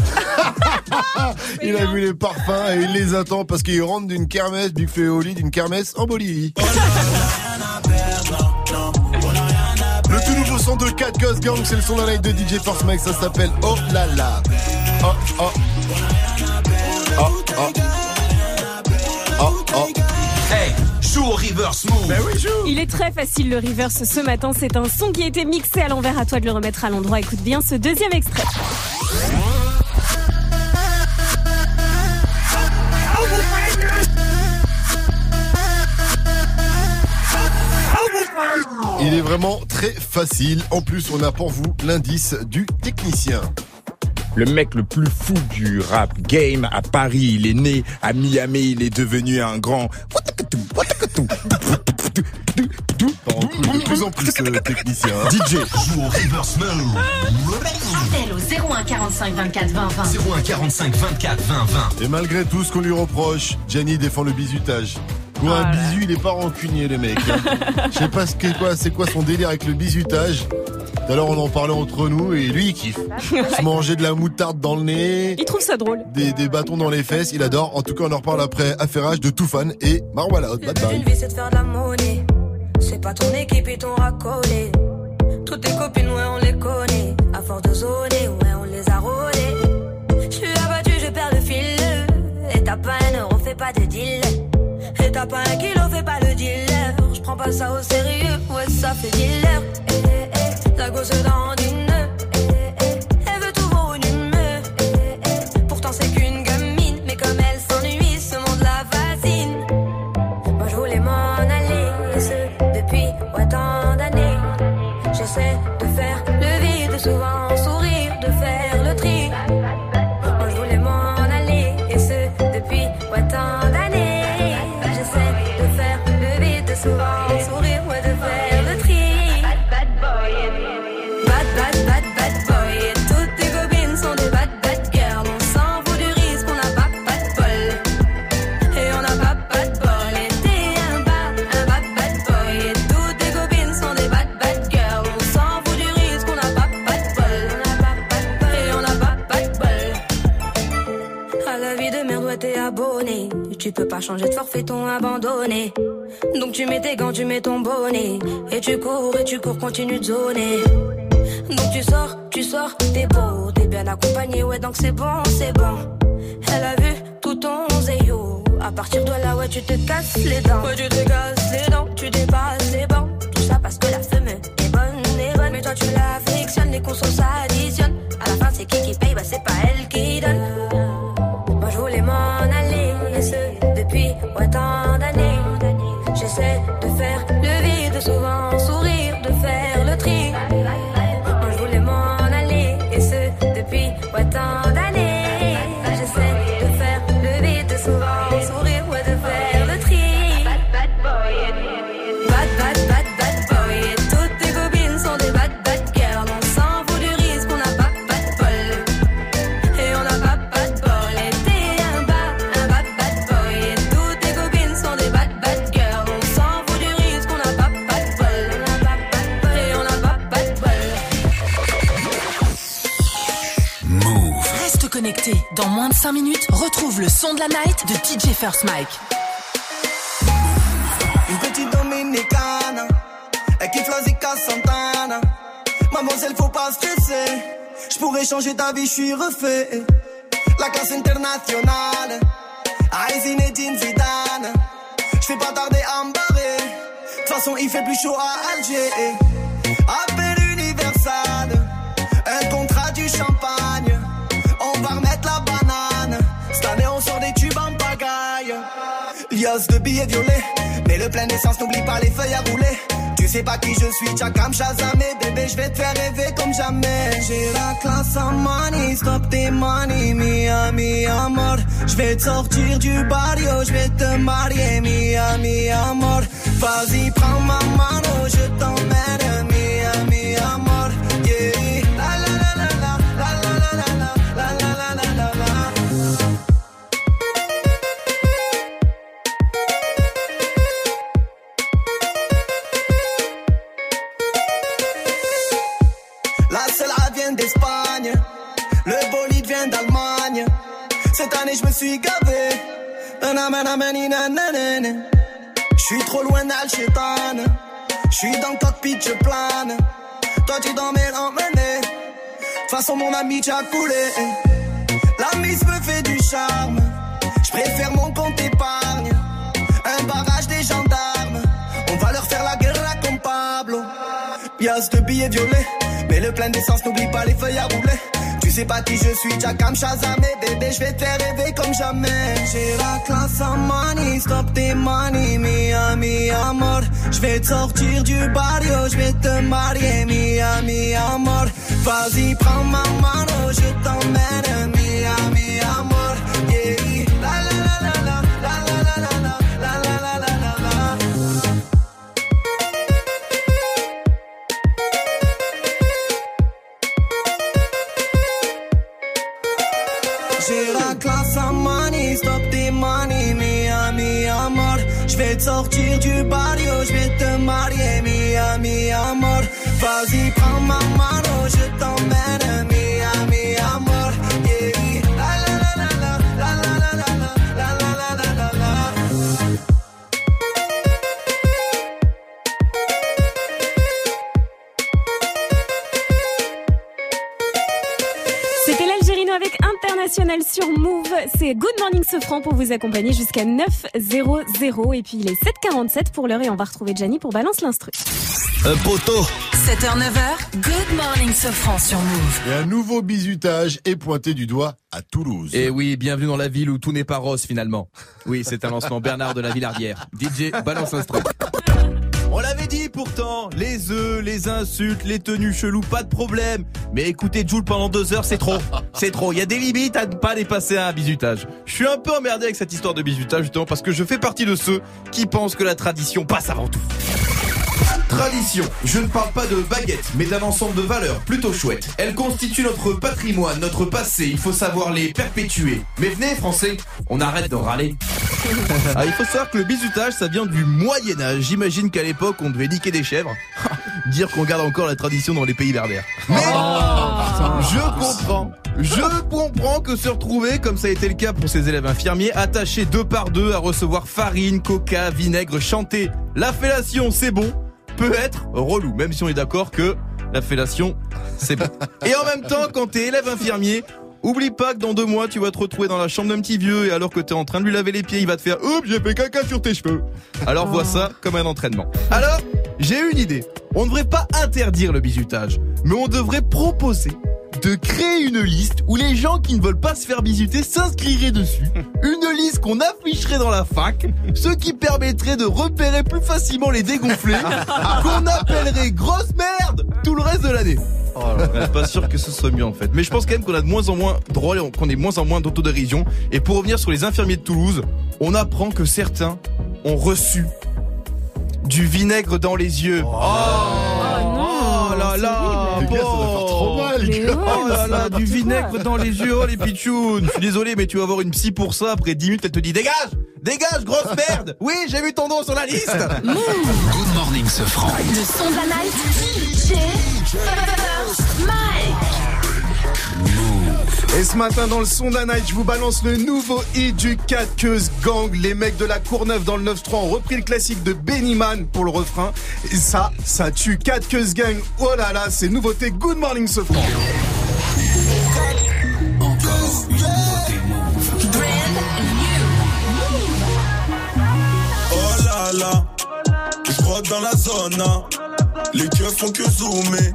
Il a vu les parfums et il les attend parce qu'il rentre d'une kermesse, Big Flo et Oli, d'une kermesse en Bolivie. *laughs* Le tout nouveau son de Cat Ghost Gang, c'est le son de la live de DJ Force Mike, ça s'appelle Oh La La. Oh oh. Oh oh. Oh oh. Hey, joue au reverse move. Ben oui, joue. Il est très facile le reverse ce matin. C'est un son qui a été mixé à l'envers. À toi de le remettre à l'endroit. Écoute bien ce deuxième extrait. Il est vraiment très facile. En plus, on a pour vous l'indice du technicien. Le mec le plus fou du rap game à Paris, il est né à Miami, il est devenu un grand. De plus en plus, euh, technicien. hein. DJ. Joue au reverse. Appel au 01 45 24 20 20. 01 45 24 20 20. Et malgré tout ce qu'on lui reproche, Gianni défend le bizutage. Pour un bisu, il est pas rancunier, le mec. hein. *laughs* Je sais pas ce qu'est quoi, c'est quoi son délire avec le bizutage. Tout à l'heure, on en parlait entre nous et lui, il kiffe. Se manger de la moutarde dans le nez. Il trouve ça drôle. Des, des bâtons dans les fesses, il adore. En tout cas, on en reparle après Affairage de Toufan et Marwala. Bye bye. Vie, c'est de faire de la monnaie. C'est pas ton équipe et ton racolé. Toutes tes copines, ouais, on les connaît. À force de zoner, ouais, on les a rôlées. Je suis abattu, je perds le fil. Et t'as pas t'as pas un kilo, fais pas le dealer. Je prends pas ça au sérieux, ouais, ça fait dealer. Eh, eh, eh, la gosse dans une. Eh, tes gants, tu mets ton bonnet Et tu cours, et tu cours, continue de zoner donc tu sors, tu sors, t'es beau, t'es bien accompagné, ouais donc c'est bon, c'est bon. Mike. Une petite dominicane, elle kiffe la Zika Santana. Mademoiselle, faut pas stresser. Je pourrais changer ta vie, je suis refait. La classe internationale, Aïe Zinedine Zidane. Je fais pas tarder à me barrer. De toute façon, il fait plus chaud à Alger. De billets violets. Mais le plein d'essence, n'oublie pas les feuilles à rouler. Tu sais pas qui je suis, Chakam Shazam et bébé, je vais te faire rêver comme jamais. J'ai la classe en money, stop tes money, mia, mi amor. Je vais te sortir du barrio, je vais te marier, mia, mi amor. Vas-y, prends ma mano, je t'emmène, La mise me fait du charme. Je préfère mon compte épargne. Un barrage des gendarmes. On va leur faire la guerre là comme Pablo. Yas de billets violets. Mais le plein d'essence, n'oublie pas les feuilles à rouler. Tu sais pas qui je suis, Jackam Shazam bébé, je vais te faire rêver comme jamais. J'ai la classe en money, stop tes money, mi amor. Je vais te sortir du barrio, je vais te marier, mi ami amor. Vas-y, prends ma mano, je t'emmène, mi ami amor. Vas-y, prends ma mano, je t'emmène, mi ami amor. Yeah. La la la la la, la la la la la, la la la la la la. C'était l'Algérino avec International sur Move. C'est Good Morning Sofran pour vous accompagner jusqu'à 9.00. Et puis il est 7.47 pour l'heure et on va retrouver Gianni pour Balance l'Instru. Un poteau. 7h, 9h, Good Morning Sofran sur Move. Et un nouveau bizutage est pointé du doigt à Toulouse. Et oui, bienvenue dans la ville où tout n'est pas rose finalement. Oui, c'est un lancement Bernard de la Villardière. DJ, balance l'instru. On l'avait dit pourtant, les œufs, les insultes, les tenues cheloues, pas de problème. Mais écouter Jules pendant deux heures, c'est trop. C'est trop. Il y a des limites à ne pas dépasser à un bizutage. Je suis un peu emmerdé avec cette histoire de bizutage justement parce que je fais partie de ceux qui pensent que la tradition passe avant tout. Tradition. Je ne parle pas de baguette, mais d'un ensemble de valeurs plutôt chouettes. Elles constituent notre patrimoine, notre passé. Il faut savoir les perpétuer. Mais venez, Français, on arrête de râler. *laughs* Ah, il faut savoir que le bizutage, ça vient du Moyen Âge. J'imagine qu'à l'époque, on devait niquer des chèvres. *laughs* Dire qu'on garde encore la tradition dans les pays berbères. Mais je comprends. Je comprends que se retrouver, comme ça a été le cas pour ces élèves infirmiers, attachés deux par deux à recevoir farine, coca, vinaigre, chanter. La fellation, c'est bon, peut être relou, même si on est d'accord que la fellation, c'est bon. Et en même temps, quand t'es élève infirmier, Oublie pas que dans deux mois, tu vas te retrouver dans la chambre d'un petit vieux et alors que t'es en train de lui laver les pieds, il va te faire Oups, j'ai fait caca sur tes cheveux. Alors vois ça comme un entraînement. Alors, j'ai une idée. On ne devrait pas interdire le bizutage, mais on devrait proposer de créer une liste où les gens qui ne veulent pas se faire bisuter s'inscriraient dessus. *laughs* Une liste qu'on afficherait dans la fac, ce qui permettrait de repérer plus facilement les dégonflés, *laughs* qu'on appellerait grosse merde tout le reste de l'année. Oh là là, pas sûr que ce soit mieux en fait. Mais je pense quand même qu'on a de moins en moins drôle et qu'on est de moins en moins d'autodérision. Et pour revenir sur les infirmiers de Toulouse, on apprend que certains ont reçu du vinaigre dans les yeux. Oh, oh là là, Les gars, ça doit faire trop mal, les gars. Oh là là, du vinaigre dans les yeux, oh les pitchouns. Je suis désolé, mais tu vas avoir une psy pour ça. Après 10 minutes, elle te dit dégage, dégage, grosse merde. Oui, j'ai vu ton nom sur la liste. Good morning, ce franc. Le son de la night. Et ce matin dans le son d'un night, je vous balance le nouveau hit du 4 Queues Gang. Les mecs de la Courneuve dans le 9-3 ont repris le classique de Bennyman pour le refrain. Et ça, ça tue 4 Queues Gang. Oh là là, c'est nouveauté Good Morning ce franc. Oh là là, je dans la zone. hein. Les dieux font que zoomer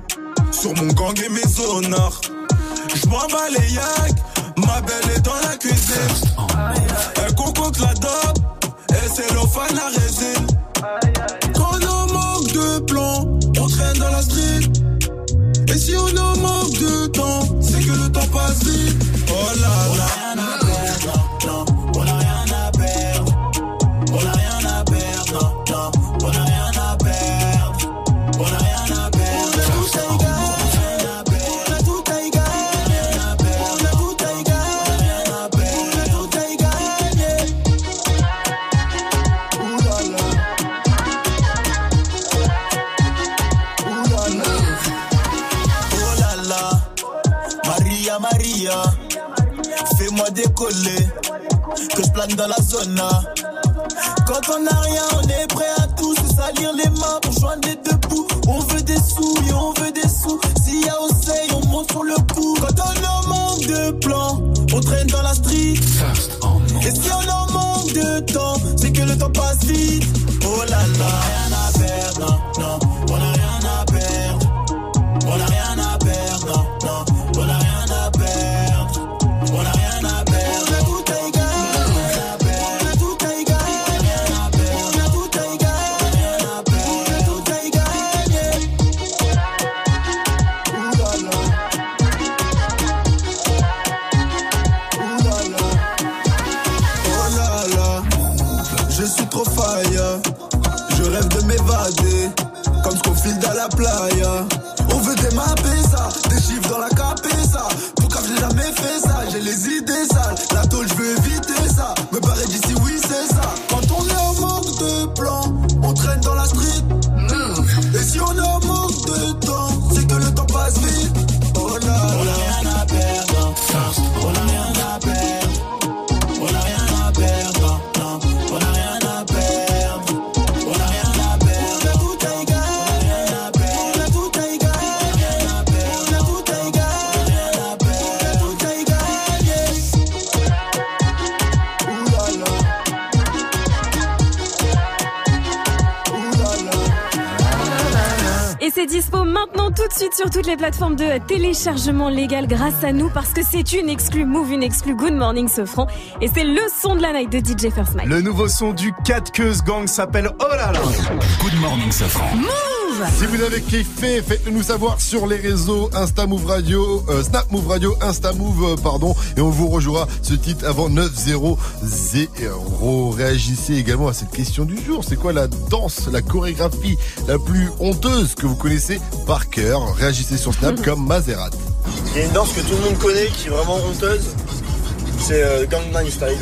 sur mon gang et mes zonards. Je m'en ma belle est dans la cuisine. Elle concote la dope, et c'est l'ophane la résine. Quand on manque de plan, on traîne dans la street. Et si on en manque de temps, plane dans plateformes de téléchargement légal grâce à nous parce que c'est une exclue Move, une exclue Good Morning Sofran et c'est le son de la night de DJ First Mike. Le nouveau son du 4 Queues Gang s'appelle Oh là là. Good morning, Safran. Si vous avez kiffé, faites-le nous savoir sur les réseaux Insta Move Radio, euh, Snap Move Radio, Insta Move, euh, pardon, et on vous rejouera ce titre avant 9-0-0. Réagissez également à cette question du jour. C'est quoi la danse, la chorégraphie la plus honteuse que vous connaissez par cœur? Réagissez sur Snap *laughs* comme Mazerat. Il y a une danse que tout le monde connaît qui est vraiment honteuse. C'est euh, Gangnam Style.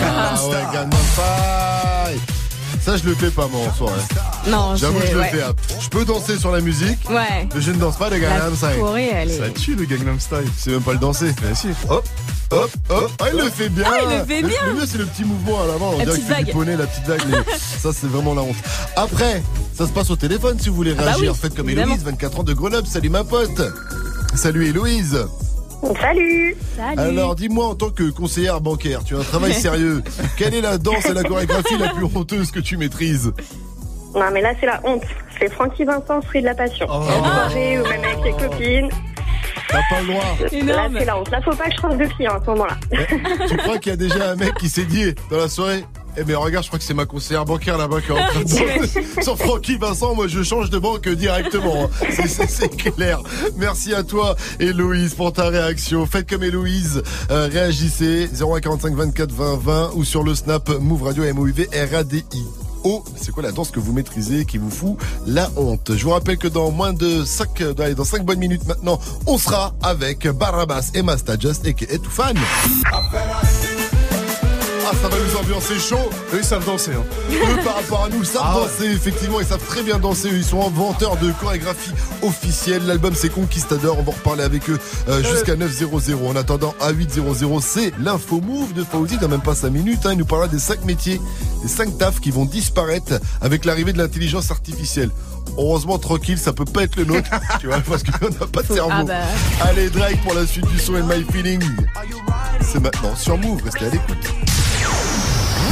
Ah ouais, Gangnam Style. Ça, je le fais pas, moi, en soirée. Non, J'avoue, je- je le ouais. fais. hein. Je peux danser sur la musique, Ouais. mais je ne danse pas le Gangnam Style. Corée, elle est- Ça tue le Gangnam Style. C'est même pas le danser. si. Hop, hop, hop. Ah, il le fait bien. Ah, il le fait bien. Le mieux, c'est le petit mouvement à l'avant. On La dirait petite qu'il fait du vague. poney, la petite vague. mais *laughs* ça, c'est vraiment la honte. Après, ça se passe au téléphone si vous voulez Ah bah réagir. oui, Faites comme. Héloïse, 24 ans de Grenoble. Salut ma pote. Salut Héloïse. Salut Alors dis-moi en tant que conseillère bancaire, tu as un travail *laughs* sérieux. Quelle est la danse et la chorégraphie la plus honteuse que tu maîtrises Non mais là c'est la honte. C'est Francky Vincent, fruit de la passion. Oh. En soirée ou même avec les copines. T'as pas le droit. Là c'est la honte. Là faut pas que je fasse de filles hein, à ce moment-là. Tu crois qu'il y a déjà un mec qui s'est dit dans la soirée eh mais regarde, je crois que c'est ma conseillère bancaire là-bas qui est en train de danser. *laughs* Sur Francky Vincent, moi je change de banque directement. hein. *laughs* C'est- clair. Merci à toi, Héloïse, pour ta réaction. Faites comme Héloïse, euh, réagissez 0145 24 20 20 ou sur le Snap Move Radio M O U V R A D I. Oh, c'est quoi la danse que vous maîtrisez qui vous fout la honte? Je vous rappelle que dans moins de 5, allez, dans 5 bonnes minutes maintenant, on sera avec Barabas et Masta Just et Toufan. Ah, ça va nous ambiancer chaud. Eux, ils savent danser. Hein. *laughs* Eux, par rapport à nous, savent Ah ouais. danser, effectivement, ils savent très bien danser. Ils sont inventeurs de chorégraphie officielle. L'album, c'est Conquistador. On va reparler avec eux euh, jusqu'à 9.00. En attendant, à 8.00, c'est l'info move de Fauzi. Dans même pas 5 minutes, hein, il nous parlera des 5 métiers, des 5 tafs qui vont disparaître avec l'arrivée de l'intelligence artificielle. Heureusement, tranquille, ça peut pas être le nôtre, *laughs* tu vois, parce qu'on n'a pas de cerveau. Ah bah. Allez, Drake pour la suite du son et My Feeling. C'est maintenant sur Move, restez à l'écoute.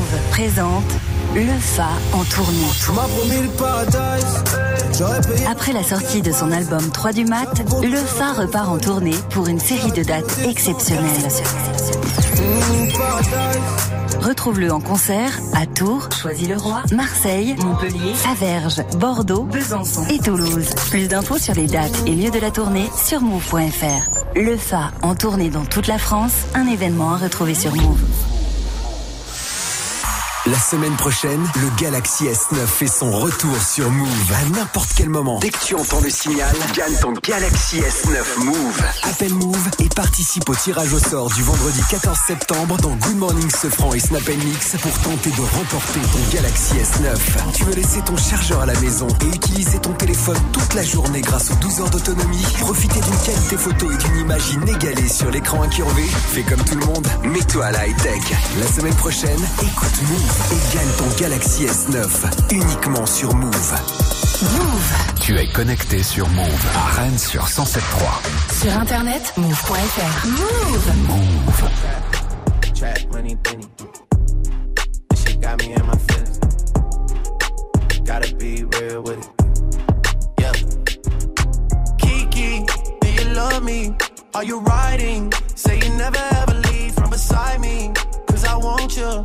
Move présente Le Fa en tournée. Après la sortie de son album 3 du mat, Le Fa repart en tournée pour une série de dates exceptionnelles. Retrouve-le en concert à Tours, Choisy-le-Roi, Marseille, Montpellier, Averges, Bordeaux, Besançon et Toulouse. Plus d'infos sur les dates et lieux de la tournée sur move.fr. Le Fa en tournée dans toute la France, un événement à retrouver sur Move. La semaine prochaine, le Galaxy S9 fait son retour sur Move. À n'importe quel moment, dès que tu entends le signal, gagne ton Galaxy S9 Move. Appelle Move et participe au tirage au sort du vendredi 14 septembre dans Good Morning Sofran et Snap Mix pour tenter de remporter ton Galaxy S9. Tu veux laisser ton chargeur à la maison et utiliser ton téléphone toute la journée grâce aux 12 heures d'autonomie? Profiter d'une qualité photo et d'une image inégalée sur l'écran incurvé Fais comme tout le monde, mets-toi à la high-tech. La semaine prochaine, écoute Move et gagne ton Galaxy S9 uniquement sur Move. Move. Tu es connecté sur Move à Rennes sur 107.3. Sur internet, move.fr. Move. Move. Trap money, penny. This shit got me in my feelings. Gotta be real with it. Yeah. Kiki, do you love me? Are you riding? Say you never ever leave from beside me. Cause I want you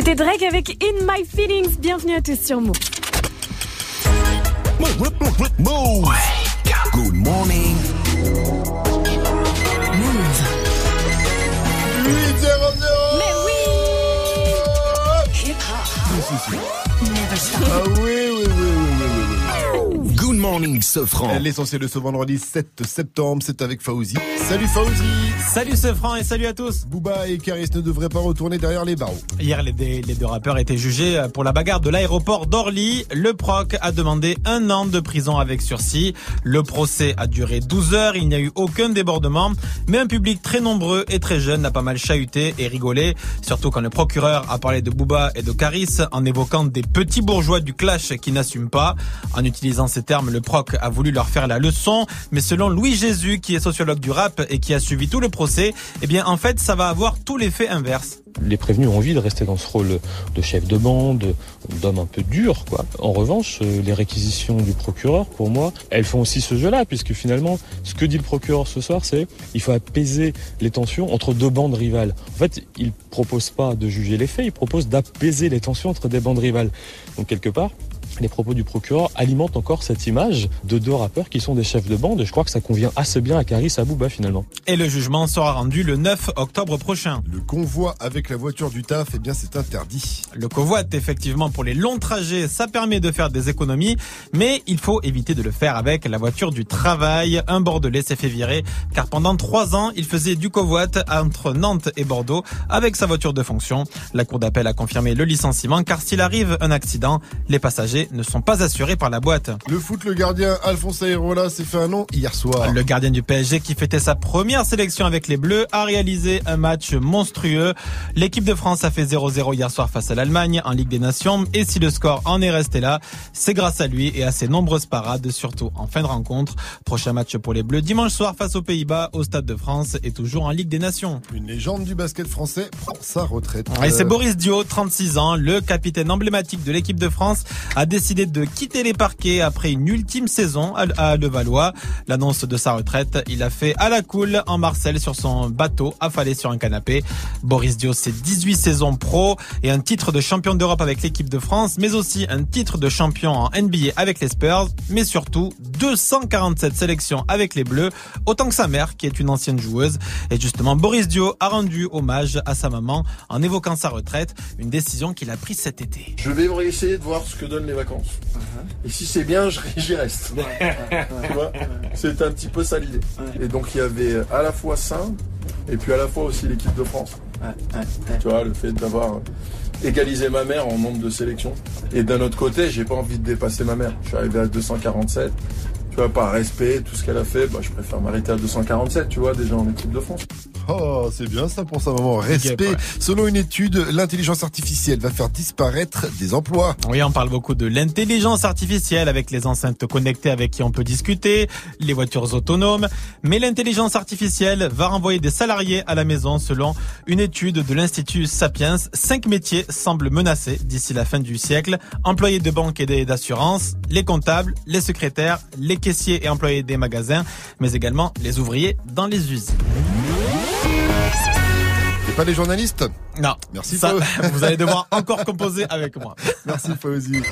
C'était Drake avec In My Feelings. Bienvenue à tous sur Move. Good morning. 8 0 Mais Ah oui, oui, oui, morning, Sofran. L'essentiel de ce vendredi 7 septembre, c'est avec Fauzi. Salut Fauzi Salut ce franc et salut à tous. Booba et Karis ne devraient pas retourner derrière les barreaux. Hier, les, deux- les deux rappeurs étaient jugés pour la bagarre de l'aéroport d'Orly. Le proc a demandé un an de prison avec sursis. Le procès a duré 12 heures. Il n'y a eu aucun débordement. Mais un public très nombreux et très jeune a pas mal chahuté et rigolé. Surtout quand le procureur a parlé de Booba et de Caris en évoquant des petits bourgeois du clash qui n'assument pas. En utilisant ces termes, le proc a voulu leur faire la leçon. Mais selon Louis Jésus, qui est sociologue du rap et qui a suivi tout le procès, eh bien, en fait, ça va avoir tout l'effet inverse. Les prévenus ont envie de rester dans ce rôle de chef de bande, d'homme un peu dur, quoi. En revanche, euh, les réquisitions du procureur, pour moi, elles font aussi ce jeu-là, puisque finalement, ce que dit le procureur ce soir, c'est il faut apaiser les tensions entre deux bandes rivales. En fait, il propose pas de juger les faits, il propose d'apaiser les tensions entre des bandes rivales. Donc quelque part, les propos du procureur alimentent encore cette image de deux rappeurs qui sont des chefs de bande. Et je crois que ça convient assez bien à Caris Abouba finalement. Et le jugement sera rendu le 9 octobre prochain. Le convoi avec la voiture du taf, eh bien c'est interdit. Le covoit, effectivement, pour les longs trajets, ça permet de faire des économies, mais il faut éviter de le faire avec la voiture du travail. Un Bordelais s'est fait virer, car pendant trois ans, il faisait du covoit entre Nantes et Bordeaux avec sa voiture de fonction. La cour d'appel a confirmé le licenciement, car s'il arrive un accident, les passagers ne sont pas assurés par la boîte. Le foot, le gardien Alphonse Aérola s'est fait un nom hier soir. Le gardien du PSG qui fêtait sa première sélection avec les Bleus a réalisé un match monstrueux. L'équipe de France a fait 0-0 hier soir face à l'Allemagne en Ligue des Nations et si le score en est resté là, c'est grâce à lui et à ses nombreuses parades, surtout en fin de rencontre. Prochain match pour les Bleus dimanche soir face aux Pays-Bas au Stade de France et toujours en Ligue des Nations. Une légende du basket français prend sa retraite. Et c'est Boris Dio, 36 ans, le capitaine emblématique de l'équipe de France, a décidé de quitter les parquets après une ultime saison à Levallois. L'annonce de sa retraite, il a fait à la cool en Marseille sur son bateau, affalé sur un canapé. Boris Dio, c'est 18 saisons pro et un titre de champion d'Europe avec l'équipe de France, mais aussi un titre de champion en NBA avec les Spurs, mais surtout 247 sélections avec les Bleus, autant que sa mère qui est une ancienne joueuse. Et justement, Boris Dio a rendu hommage à sa maman en évoquant sa retraite, une décision qu'il a prise cet été. Je vais essayer de voir ce que donnent les vacances. Et si c'est bien, j'y reste. tu vois C'est un petit peu ça l'idée. Et donc il y avait à la fois ça, et puis à la fois aussi l'équipe de France. Tu vois, le fait d'avoir égalisé ma mère en nombre de sélections. Et d'un autre côté, j'ai pas envie de dépasser ma mère. Je suis arrivé à 247. Tu vois, par respect, tout ce qu'elle a fait, bah, je préfère m'arrêter à 247, tu vois, déjà en équipe de France. Oh, c'est bien ça pour sa maman. Respect. Selon une étude, l'intelligence artificielle va faire disparaître des emplois. Oui, on parle beaucoup de l'intelligence artificielle avec les enceintes connectées avec qui on peut discuter, les voitures autonomes. Mais l'intelligence artificielle va renvoyer des salariés à la maison selon une étude de l'Institut Sapiens. Cinq métiers semblent menacés d'ici la fin du siècle. Employés de banque et d'assurance, les comptables, les secrétaires, les caissiers et employés des magasins, mais également les ouvriers dans les usines. Et pas les journalistes? Non. Merci Ça, *laughs* vous allez devoir encore composer avec moi. Merci Fauzi.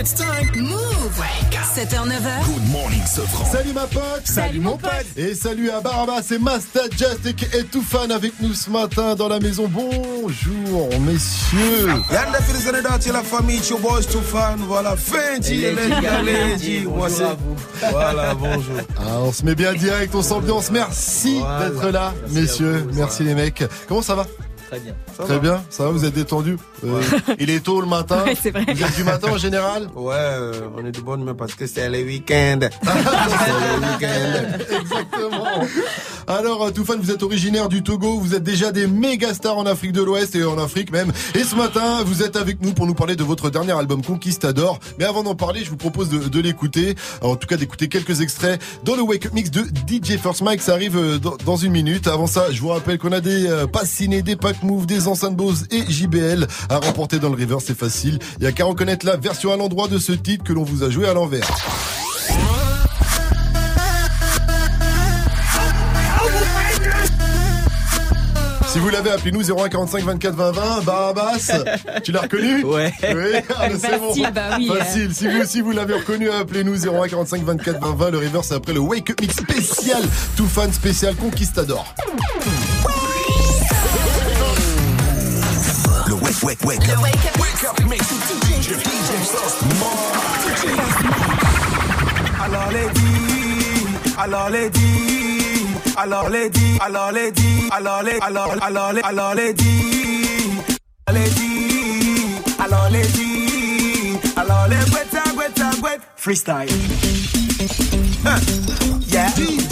It's time. Move. 7h, 9h. Good morning, Sofran. Salut ma pote Salut, mon pote. Et salut à Barabas et Master Jastic et tout fan avec nous ce matin dans la maison. Bonjour messieurs Yanda la famille, your boys too fan, voilà, Fenty, Lady, Bonjour. Voilà. Ah, on se met bien direct, on s'ambiance. Merci Voilà. d'être là, Merci messieurs. vous. Merci les mecs. Comment ça va? Très bien. Très bien, ça va, vous êtes détendu Euh, Il est tôt le matin. *laughs* Ouais, c'est vrai. Vous êtes du matin en général? Ouais, euh, on est de bonne humeur parce que c'est le week-end. *laughs* c'est le week-end. Exactement. Alors, euh, Toufan, vous êtes originaire du Togo, vous êtes déjà des méga stars en Afrique de l'Ouest et en Afrique même. Et ce matin, vous êtes avec nous pour nous parler de votre dernier album Conquistador. Mais avant d'en parler, je vous propose de, de l'écouter. En tout cas, d'écouter quelques extraits dans le Wake Up Mix de DJ First Mike. Ça arrive dans, dans une minute. Avant ça, je vous rappelle qu'on a des euh, passes ciné, des packs move, des enceintes Bose et JBL à remporter dans le river. C'est facile. Il y a qu'à reconnaître la version à l'endroit de ce titre que l'on vous a joué à l'envers. Si vous l'avez, appelez-nous 0145 24 20 20. Barabas, tu l'as reconnu *laughs* Ouais. Oui, ah, c'est bon. Bah oui. Facile. Si vous, si vous l'avez reconnu, appelez-nous 0145 24 20 20. Le river, c'est après le Wake Up Mix spécial. Tout fan spécial Conquistador. Wake, wake, wake. Le wake up. Wake up, mix DJ, DJ First Alors les dit, alors les dit, alors les dit, alors les dit, alors les, alors, alors les, alors les guetta, freestyle. Yeah.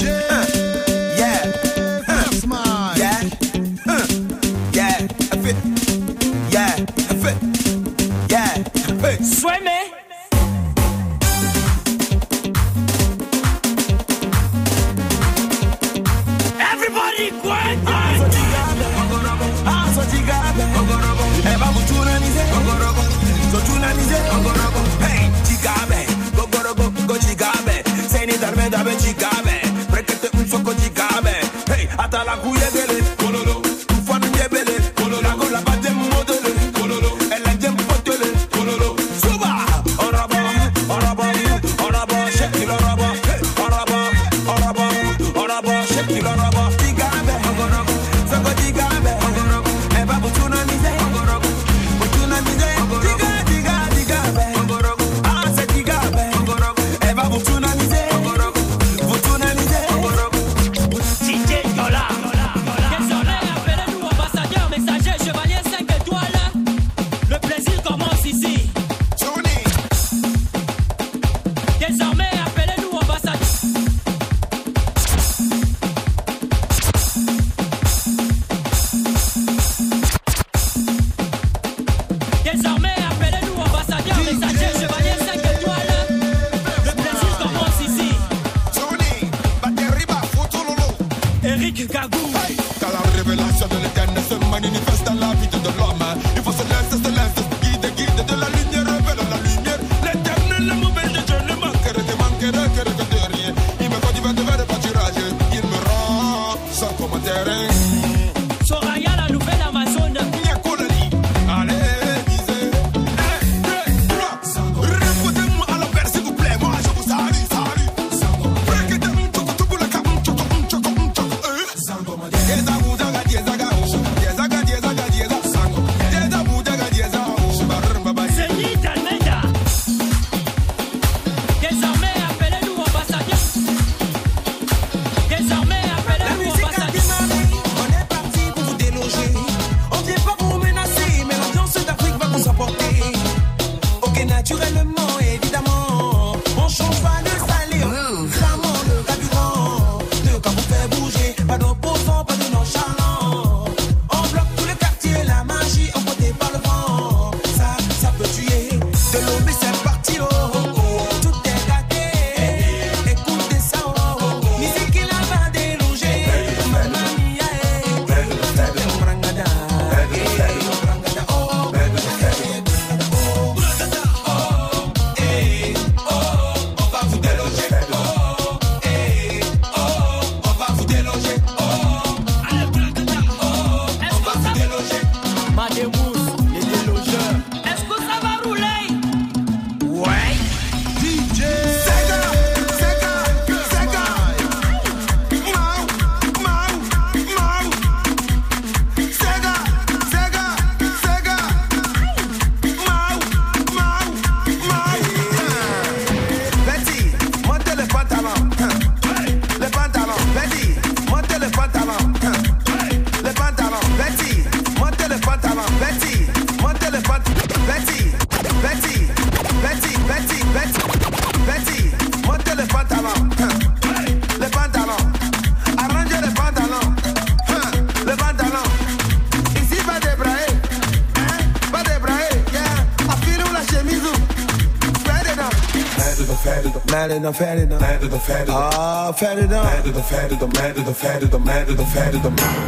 fatter than fatter than fatter than fatter the ah fatter than fatter than the than fatter than fatter than the than fatter than fatter than the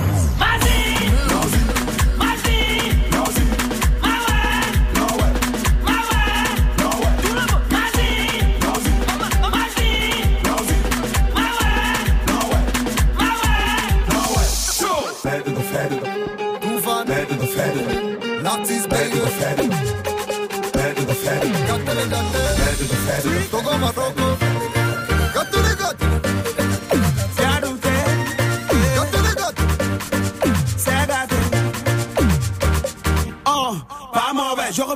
baby. Bad to the fatty. Bad to the fatty. Bad to the fatty. the Morocco.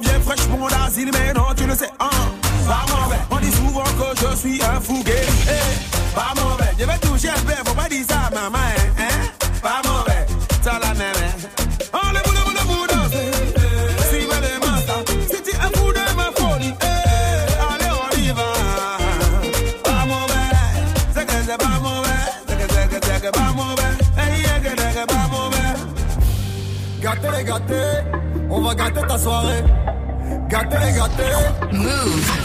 viens fraîchement d'asile, mais non, tu le sais. Hein. Pas mauvais, on dit souvent que je suis un fougué. Pas mauvais, je vais toucher un peu, faut pas dire ça, maman. Hein. Pas mauvais, ça la oh, même, eh, gâter, on va gâter ta soirée. Gâté, gâté. Move.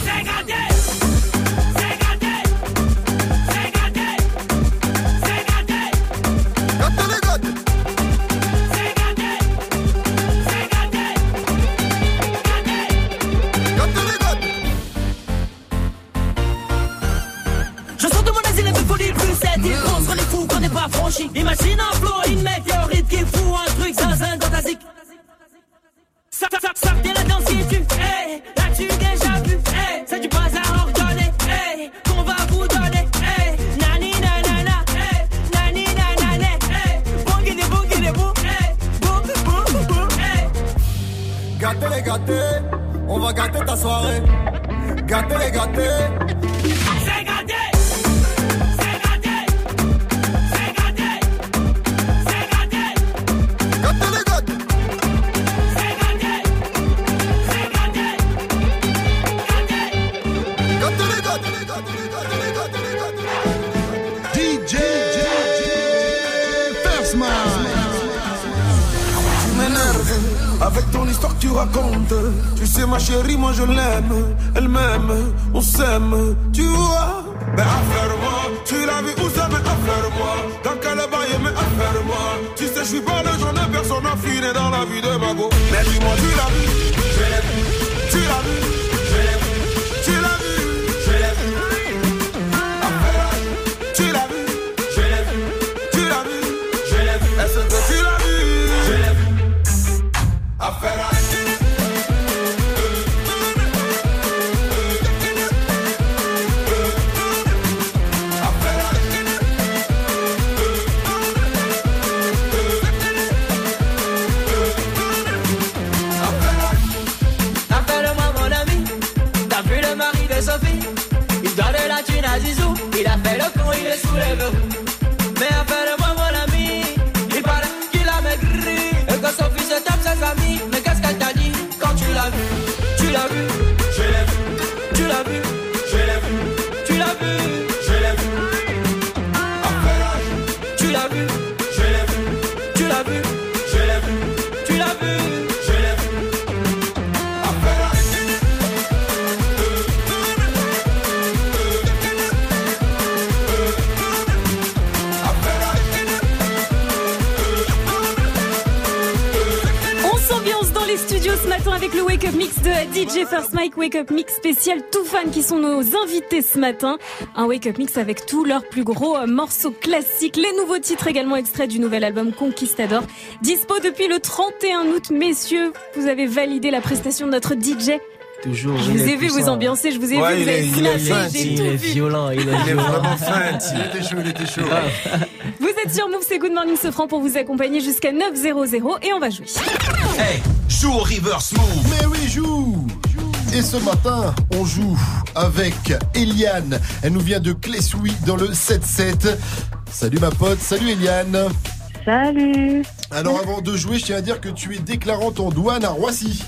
Qui sont nos invités ce matin. Un Wake Up Mix avec tous leurs plus gros euh, morceaux classiques, les nouveaux titres également extraits du nouvel album Conquistador. Dispo depuis le 31 août, messieurs, vous avez validé la prestation de notre DJ. Toujours. Je vous ai vu vous ambiancer, je vous ai Ouais, vu, vous avez il est j'ai il est vu. violent, il est violent. Il était chaud, il était chaud. Vous êtes sur Move, c'est Good Morning Sofran pour vous accompagner jusqu'à 9.00 et on va jouer. Hey, joue au reverse move. Mais oui, joue. Et ce matin, on joue avec Eliane. Elle nous vient de Clessouy dans le 7-7. Salut ma pote, salut Eliane. Salut. Alors avant de jouer, je tiens à dire que tu es déclarante en douane à Roissy.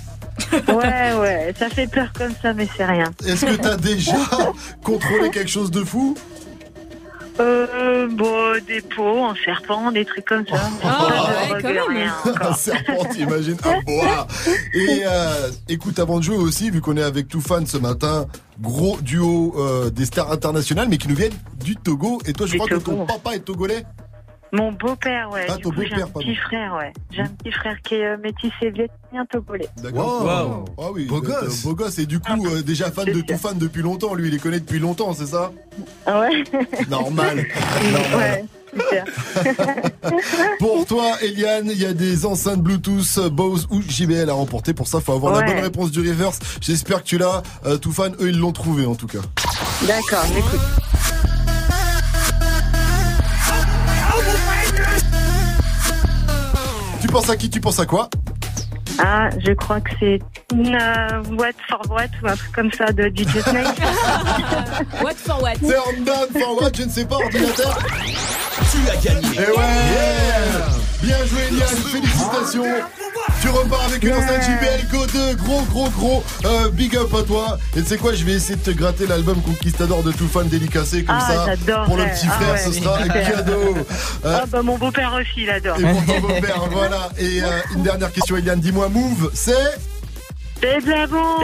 Ouais, ouais, ça fait peur comme ça, mais c'est rien. Est-ce que t'as déjà *laughs* contrôlé quelque chose de fou? Euh, bon, des pots en serpent, des trucs comme ça. *laughs* Ah, drogue, rien Un serpent, t'imagines Un *laughs* boa. Et euh, écoute, avant de jouer aussi, vu qu'on est avec tout fan ce matin, gros duo euh, des stars internationales, mais qui nous viennent du Togo. Et toi, je Du crois que ton papa est togolais Mon beau-père, ouais. Ah, du ton coup, j'ai beau-père, un pardon. petit frère, ouais. J'ai un petit frère qui est euh, métissé vietnamien togolais. D'accord. Ah oui, beau gosse. beau gosse. Et du coup, euh, déjà fan de tout fan depuis longtemps. Lui, il les connaît depuis longtemps, c'est ça? Ah ouais Normal. *laughs* Ouais, super. *laughs* Pour toi, Eliane, il y a des enceintes Bluetooth Bose ou JBL à remporter. Pour ça, faut avoir la Ouais. bonne réponse du reverse. J'espère que tu l'as. Euh, tout fan, eux, ils l'ont trouvé en tout cas. D'accord, j'écoute. Penses à qui Tu penses à quoi? Ah, je crois que c'est une euh, what for what ou un truc comme ça de DJ Snake. *laughs* what for what? Turn down for what Je ne sais pas, ordinateur. Tu as gagné. Et ouais Bien joué, Eliane, félicitations. Tu repars avec une enceinte JBL Go 2, gros gros gros. Euh, big up à toi. Et tu sais quoi, je vais essayer de te gratter l'album Conquistador de tout fan dédicacé comme Ah, ça. Pour le petit Ah frère, ouais, ce sera un *laughs* cadeau. Euh, Ah bah mon beau-père aussi, il adore. Et pour ton beau-père, *laughs* voilà. Et euh, une dernière question, Eliane, dis-moi, Move, c'est? C'est de la bombe.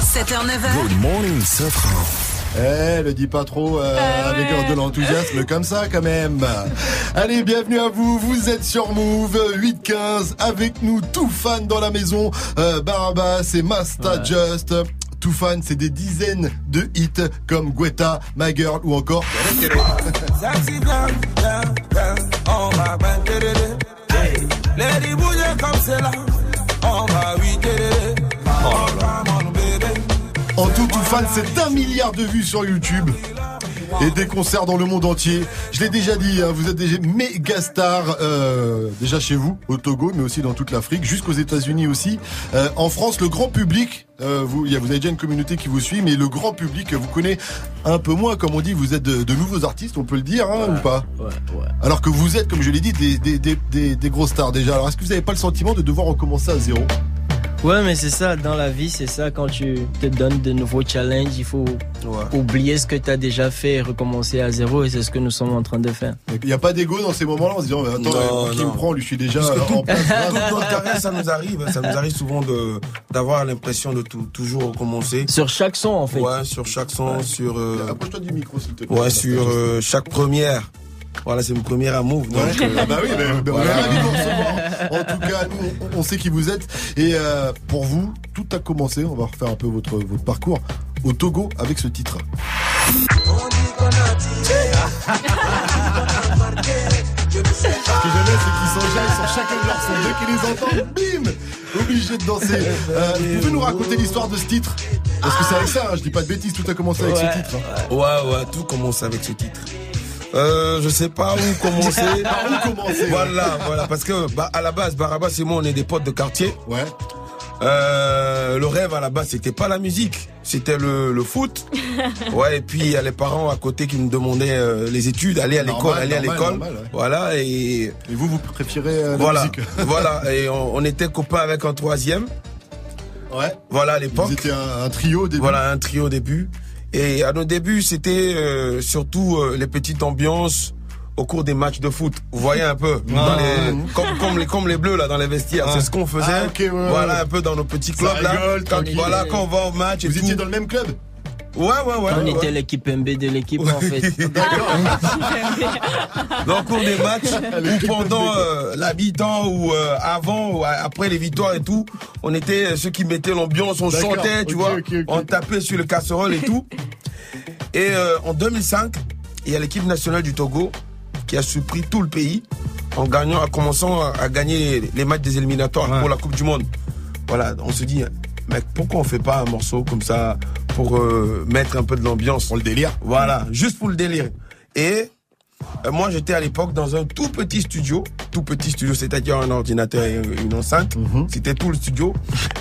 7h, *laughs* 9h. Good morning, Safran. Eh, le dis pas trop euh, avec de l'enthousiasme comme ça quand même. *laughs* Allez, bienvenue à vous. Vous êtes sur Move 815 avec nous, tout fan dans la maison. Euh, Barabas et Masta Just. Tout fan, c'est des dizaines de hits comme Guetta, My Girl ou encore. Fan, c'est un milliard de vues sur YouTube. Et des concerts dans le monde entier. Je l'ai déjà dit, hein, vous êtes des méga stars, euh, déjà chez vous, au Togo, mais aussi dans toute l'Afrique, jusqu'aux États-Unis aussi. Euh, en France, le grand public, euh, vous, il y a- vous avez déjà une communauté qui vous suit, mais le grand public vous connaît un peu moins, comme on dit, vous êtes de, de nouveaux artistes, on peut le dire, hein, ou pas Ouais, ouais. Alors que vous êtes, comme je l'ai dit, des, des, des, des, des grosses stars déjà. Alors est-ce que vous n'avez pas le sentiment de devoir recommencer à zéro? Ouais, mais c'est ça, dans la vie, c'est ça, quand tu te donnes de nouveaux challenges, il faut oublier ce que tu as déjà fait et recommencer à zéro, et c'est ce que nous sommes en train de faire. Il n'y a pas d'ego dans ces moments-là en se disant, mais attends, Non, qui non. me prend, lui, je suis déjà Parce que tout, en place. *laughs* tout ça nous arrive. Ça nous arrive souvent de d'avoir l'impression de tout, toujours recommencer. Sur chaque son, en fait. Ouais, sur chaque son, sur. euh, Approche-toi du micro, s'il te plaît. ouais, sur euh, chaque première. Voilà, c'est mon premier amour. Donc, Ouais. euh, Ah bah oui, mais, mais on est ravis de vous recevoir. En tout cas, nous, on, on sait qui vous êtes. Et euh, pour vous, tout a commencé. On va refaire un peu votre, votre parcours au Togo avec ce titre. Ce que j'aime c'est qu'ils s'enjaillent sur chacun de leurs sons. Dès qu'ils les entendent, bim Obligé de danser. Euh, vous pouvez nous raconter l'histoire de ce titre? Parce que c'est avec ça, hein, je dis pas de bêtises, tout a commencé avec Ouais. ce titre. hein. Ouais, ouais, tout commence avec ce titre. Euh, je sais pas où commencer. Par *laughs* où commencer, Voilà, voilà, parce que bah, à la base, Barabas et moi, on est des potes de quartier. Ouais. Euh, le rêve à la base, c'était pas la musique, c'était le, le foot. *laughs* Ouais, et puis il y a les parents à côté qui nous demandaient euh, les études, aller à l'école, aller à l'école. ouais. Voilà, et. Et vous, vous préférez euh, la voilà, musique? *laughs* voilà, et on, on était copains avec un troisième. Ouais. Voilà à l'époque. Étiez un, un trio au début? Voilà, un trio au début. Et à nos débuts, c'était euh, surtout euh, les petites ambiances au cours des matchs de foot. Vous voyez un peu, dans Ah. les, comme, comme les comme les bleus là dans les vestiaires. Ah. C'est ce qu'on faisait. Ah, ok, ouais, ouais. voilà un peu dans nos petits clubs là. Quand, voilà quand on va au match. et Vous tout. étiez dans le même club? Ouais, ouais, ouais. on ouais. était l'équipe MB de l'équipe en fait. *laughs* Dans le cours des matchs, ou pendant euh, l'habitant, ou euh, avant, ou a- après les victoires et tout, on était euh, ceux qui mettaient l'ambiance, on chantait, tu vois, on tapait sur le casserole et tout. Et euh, en 2005, il y a l'équipe nationale du Togo qui a surpris tout le pays en gagnant, en commençant à, à gagner les, les matchs des éliminatoires pour la Coupe du Monde. Voilà, on se dit, mec, pourquoi on fait pas un morceau comme ça pour euh, mettre un peu de l'ambiance? Pour le délire. Voilà, juste pour le délire. Et euh, moi, j'étais à l'époque dans un tout petit studio, tout petit studio, c'est-à-dire un ordinateur et une enceinte. Mhm. C'était tout le studio.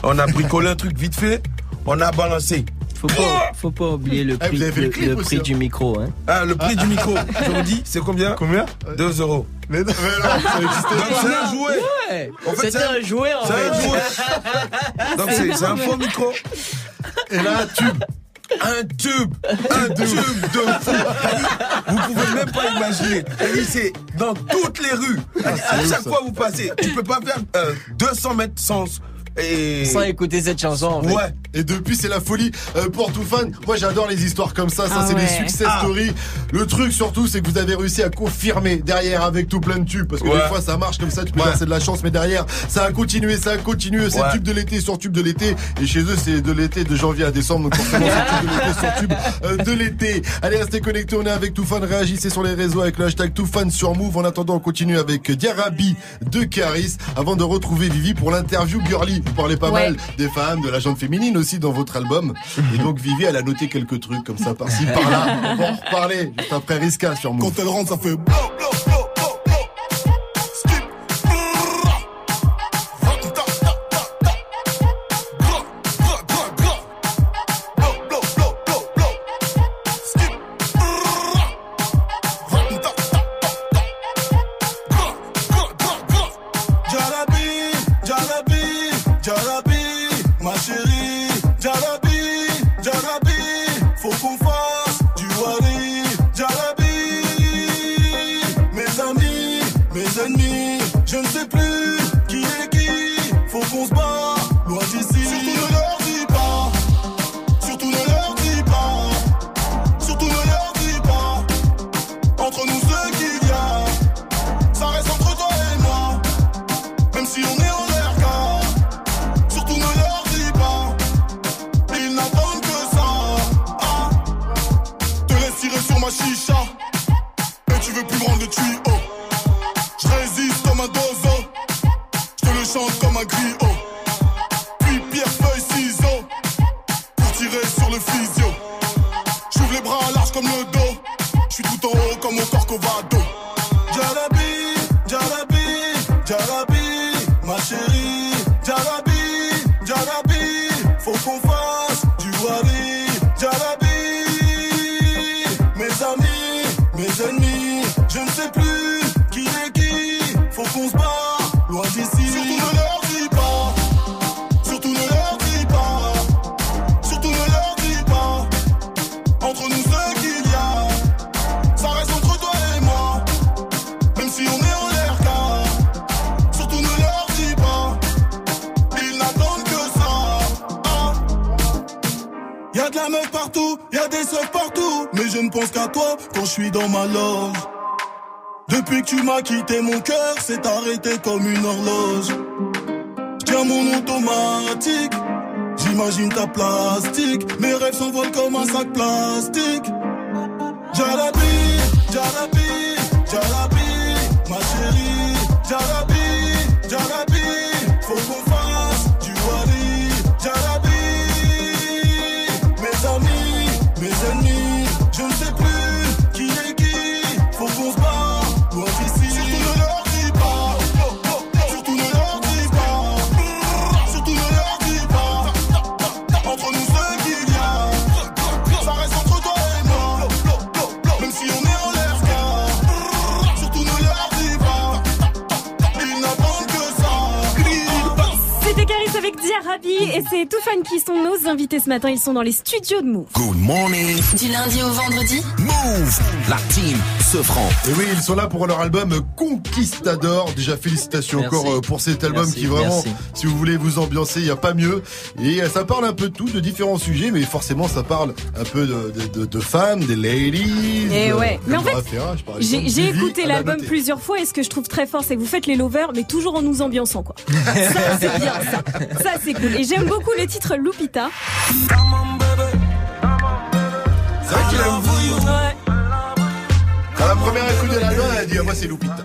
On a bricolé un truc vite fait, on a balancé. Faut pas, faut pas oublier le Ah, prix, le le, clip le aussi, prix hein. du micro. Hein. Ah, le prix du micro, *laughs* je vous dis, c'est combien Combien 2 euros. Mais non, mais non, ça existait Donc c'est un jouet. Ouais, En fait, c'était c'est un jouet en C'est un jouet. *laughs* Donc c'est un faux micro. Et là, un tube. Un tube, un tube de fou. Vous pouvez même pas imaginer. Et C'est dans toutes les rues. à Ah, ouf, chaque ça. fois vous passez, tu peux pas faire euh, 200 mètres sans et Sans écouter cette chanson en fait. ouais. Et depuis, c'est la folie euh, pour tout fan. Moi, j'adore les histoires comme ça. Ça, Ah c'est des success Ah. stories. Le truc, surtout, c'est que vous avez réussi à confirmer derrière avec tout plein de tubes. Parce que Ouais. des fois, ça marche comme ça. Tu peux Ouais. dire c'est de la chance, mais derrière, ça a continué, ça a continué. C'est Ouais. tube de l'été sur tube de l'été. Et chez eux, c'est de l'été de janvier à décembre. Donc, forcément, c'est tube de l'été sur tube euh, de l'été. Allez, restez connectés. On est avec tout fan. Réagissez sur les réseaux avec le hashtag tout fan sur Move. En attendant, on continue avec Diarabi de Caris avant de retrouver Vivi pour l'interview girly. Vous parlez pas Ouais. mal des femmes, de la gente féminine aussi dans votre album. Et donc Vivi, elle a noté quelques trucs comme ça par-ci, par-là. On va en reparler juste après Riska sur Move. Quand elle rentre, ça fait Jarabi, suis dans ma loge Depuis que tu m'as quitté, mon cœur s'est arrêté comme une horloge. Tiens mon automatique, j'imagine ta plastique. Mes rêves s'envolent comme un sac plastique. Jalabi, Jalabi, Jalabi, ma chérie. Jalabi, et c'est Toufan qui sont nos invités ce matin. Ils sont dans les studios de Move. Good morning. Du lundi au vendredi Move. La team franc. Et oui, ils sont là pour leur album Conquistador. Déjà, félicitations Merci. encore euh, pour cet album Merci, qui vraiment, merci. si vous voulez vous ambiancer, il n'y a pas mieux. Et euh, ça parle un peu de tout, de différents sujets, mais forcément, ça parle un peu de, de, de- de femmes, des ladies. Et de- ouais. Mais en fait, J'ai écouté l'album plusieurs fois et ce que je trouve très fort, c'est que vous faites les lovers, mais toujours en nous ambiançant, quoi. *laughs* Ça, c'est bien, ça. Ça, c'est cool. Et j'aime beaucoup le titre Lupita. C'est vrai qu'il aime écoute de l'album, elle a dit, ah, moi, c'est Lupita.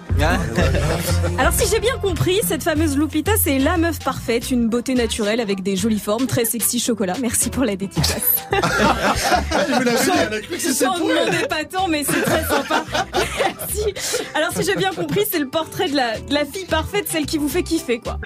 Alors si j'ai bien compris, cette fameuse Lupita, c'est la meuf parfaite, une beauté naturelle avec des jolies formes, très sexy chocolat. Merci pour la dédicace. Je *laughs* vous l'avais dit, elle a cru que c'était J'en pour elle. demandais pas tant, mais c'est très sympa. *laughs* Merci. Alors si j'ai bien compris, c'est le portrait de la, de la fille parfaite, celle qui vous fait kiffer, quoi.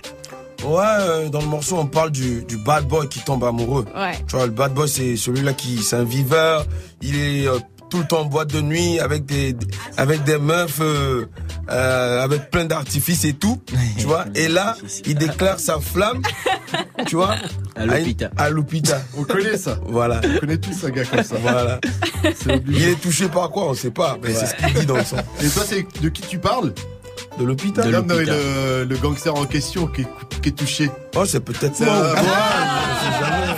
Ouais, euh, dans le morceau, on parle du, du bad boy qui tombe amoureux. Ouais. Tu vois, le bad boy, c'est celui-là qui, c'est un viveur. Il est euh, tout le temps en boîte de nuit avec des, avec des meufs, euh, euh, avec plein d'artifices et tout. *laughs* Tu vois. Et là, il déclare sa flamme. Tu vois. À Lupita. À Lupita. On connaît ça. Voilà. On connaît tous un gars comme ça. Voilà. Il est touché par quoi On sait pas. Mais c'est ce qu'il dit dans le son. Et toi, c'est de qui tu parles? De l'hôpital. Le, le gangster en question qui est, qui est touché. Oh, c'est peut-être Ça, moi. ouais.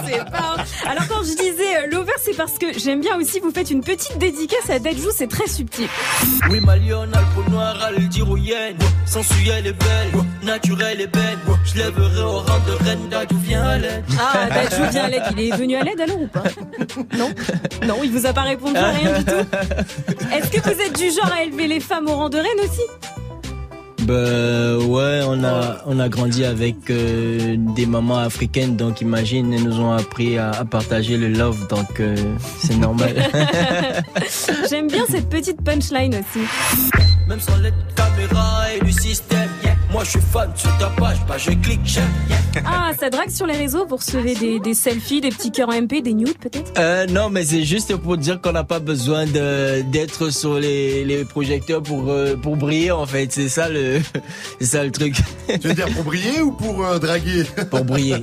C'est pas- c'est parce que j'aime bien aussi vous faites une petite dédicace à Dajou, c'est très subtil. Oui, ma lionne a le peau noire, à le dire où yen. Sensuelle et belle, naturelle et belle. Je lèverai au rang de reine vient à l'aide. Ah, Dajou vient à l'aide. Il est venu à l'aide alors ou pas Non Non, il vous a pas répondu à rien du tout. Est-ce que vous êtes du genre à élever les femmes au rang de reine aussi? Bah ouais, on a on a grandi avec euh, des mamans africaines, donc imagine, elles nous ont appris à, à partager le love, donc euh, c'est normal. *laughs* *laughs* J'aime bien cette petite punchline aussi. Même sans l'aide de caméra et du système. Moi, je suis fan sur ta page, bah je clique, j'aime. yeah. Ah, ça drague sur les réseaux, vous recevez des, des selfies, des petits cœurs MP, des nudes peut-être? Euh, non, mais c'est juste pour dire qu'on n'a pas besoin de d'être sur les, les projecteurs pour euh, pour briller en fait. C'est ça le *laughs* c'est ça le truc. Tu veux dire pour briller ou pour euh, draguer? Pour briller. *laughs*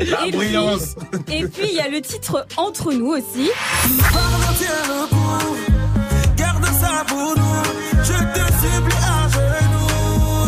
La Et puis- brillance. Et puis il y a le titre Entre nous aussi. Pardon, tiens le coup. Garde ça pour nous. Je te supplie à genoux.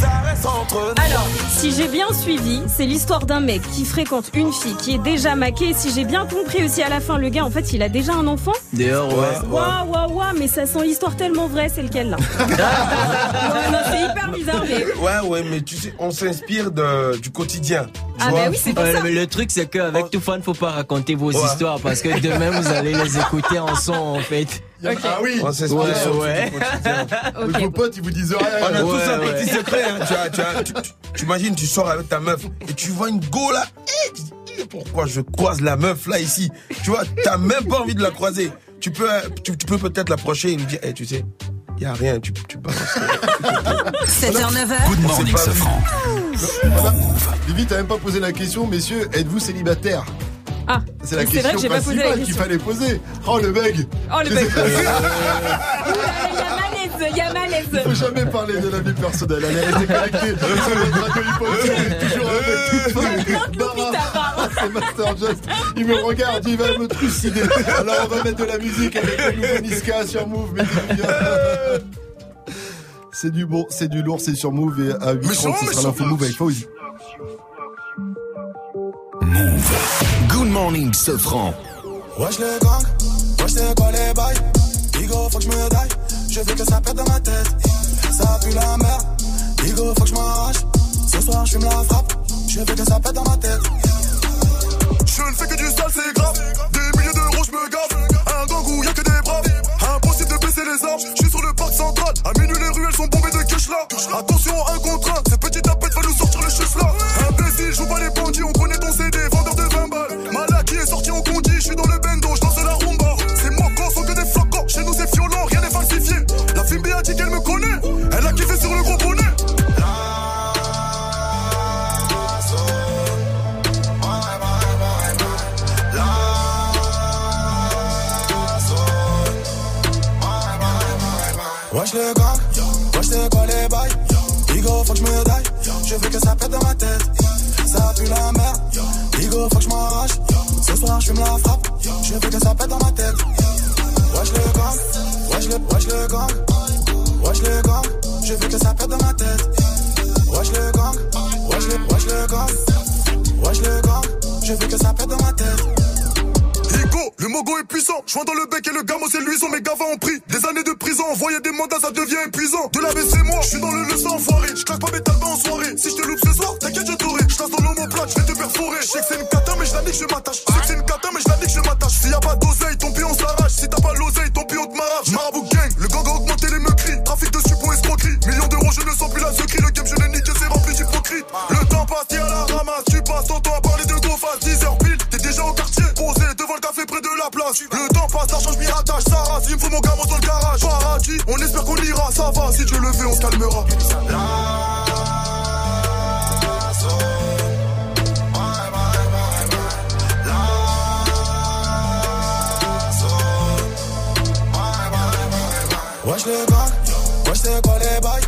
Ça reste entre nous. Alors, si j'ai bien suivi, c'est l'histoire d'un mec qui fréquente une fille qui est déjà maquée. Si j'ai bien compris aussi à la fin, le gars, en fait, il a déjà un enfant. D'ailleurs, ouais. Waouh, waouh, waouh, mais ça sent l'histoire tellement vraie, c'est lequel là *laughs* Ouais, non, C'est hyper bizarre, mais. Ouais, ouais, mais tu sais, on s'inspire de, du quotidien. Ah, bah oui, c'est pour Ouais, ça. mais le truc c'est qu'avec tout fan faut pas raconter vos Ouais. histoires parce que demain vous allez les écouter en son en fait. Ah oui On s'inspire Ouais, ouais. du quotidien. *laughs* Ok. Vos potes, ils vous disent rien. On a tous Ouais, un ouais. petit secret. Hein. Tu, as- tu, as- tu- tu- tu imagines, tu sors avec ta meuf et tu vois une go là. Eh, tu dis, eh, pourquoi je croise la meuf là ici? Tu vois, t'as même pas envie de la croiser. Tu peux, euh, tu, tu peux peut-être l'approcher et lui dire, eh, tu sais, y a rien, tu, tu balances. 7h, 9h. *laughs* Good morning. Vivi, t'as même pas posé la question, messieurs, êtes-vous célibataire Ah, C'est la question vrai que j'ai pas posé la principale qu'il fallait poser. Oh le bug Oh le *laughs* Il a malaise, il y a malaise Faut jamais parler de la vie personnelle. Elle est restée connectée sur notre radio est toujours avec toute pardon. C'est Master Just. Il me regarde, il va me trucider. Alors on va mettre de la musique avec le nouveau Niska sur Move. bien. C'est du bon, c'est du lourd, c'est sur Move et à 8h30 ce sera l'info Move avec Fauzi. Good morning, ce franc. Wesh les gangs, wesh c'est quoi les bails? Digo, faut que je me daille. Je veux que ça pète dans ma tête. Ça pue la merde. Digo, faut que je m'arrache. Ce soir, je fume la frappe. Je veux que ça pète dans ma tête. Je ne fais que du sale, c'est grave. Des milliers d'euros, je me gave. Un gang où y'a que des braves. Impossible de baisser les armes. Je suis sur le parc central. À minuit, les ruelles sont bombées de cash là. Attention, un contre un. Ce petit tapette va nous sortir le chef là. Wesh le gang, wesh c'est quoi les bails? Digo faut que je me daille, je veux que ça pète dans ma tête. Ça pue la merde, Digo faut que je m'arrache. Ce soir je fume la frappe, je veux que ça pète dans ma tête. Wesh le gang, wesh le, wesh le gang. Wesh le gang, je veux que ça pète dans ma tête. Wesh le gang, wesh le, wesh le gang. Wesh le gang, je veux que ça pète dans ma tête le mogo est puissant. Joint dans le bec et le gamo c'est luisant. Mes gavas ont pris des années de prison. Envoyer des mandats, ça devient épuisant. De la c'est moi, je suis dans le leçon enfoiré. Je pas mes talbans en soirée. Si je te loupe ce soir, t'inquiète, je t'aurai. Je dans l'homoplate, je vais te perforer. Je sais que c'est une cata, mais je la nique, je m'attache. Je sais que c'est une cata, mais je la nique, je m'attache. S'il y a pas d'oseille, ton pion s'arrache. Si t'as pas l'oseille, ton pion te m'arrache. Marabout gang, le gang a augmenté les meurtris. Trafic de suppos, escroquerie. Millions d'euros, je ne sens plus la secrie. Le game, je l'ai niqué, c'est rempli d'hypocrite. Le temps passe, à la ramasse. Tu passes ton temps à parler de face. La place. Le temps passe, l'argent, je m'y attache. Ça rase, il me faut mon gamin dans le garage. Paradis, on espère qu'on ira. Ça va, si Dieu le fait, on se calmera. Wesh le gang, wesh c'est quoi les bails?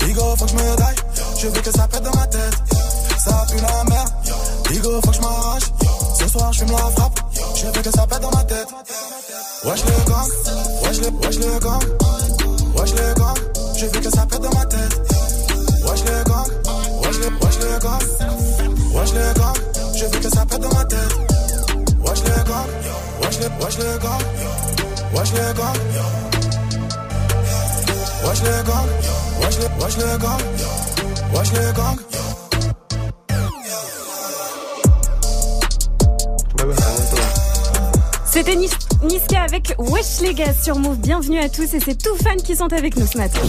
Digo faut que je me daille, je veux que ça pète dans ma tête Ça pue la merde, Digo faut que je m'arrache Ce soir je fume la frappe, je veux que ça pète dans ma tête. Wesh le gang, wesh le, wesh le gang. Wesh le gang, je veux que ça pète dans ma tête. Wesh le gang, wesh le, wesh le gang. Wesh le gang, je veux que ça pète dans ma tête. Wesh le gang, wesh le, wesh le gang. Wesh le gang. Wesh le le, le le. C'était Nis- Niska avec Wesh les gars sur Move. Bienvenue à tous et c'est tout fans qui sont avec nous ce matin.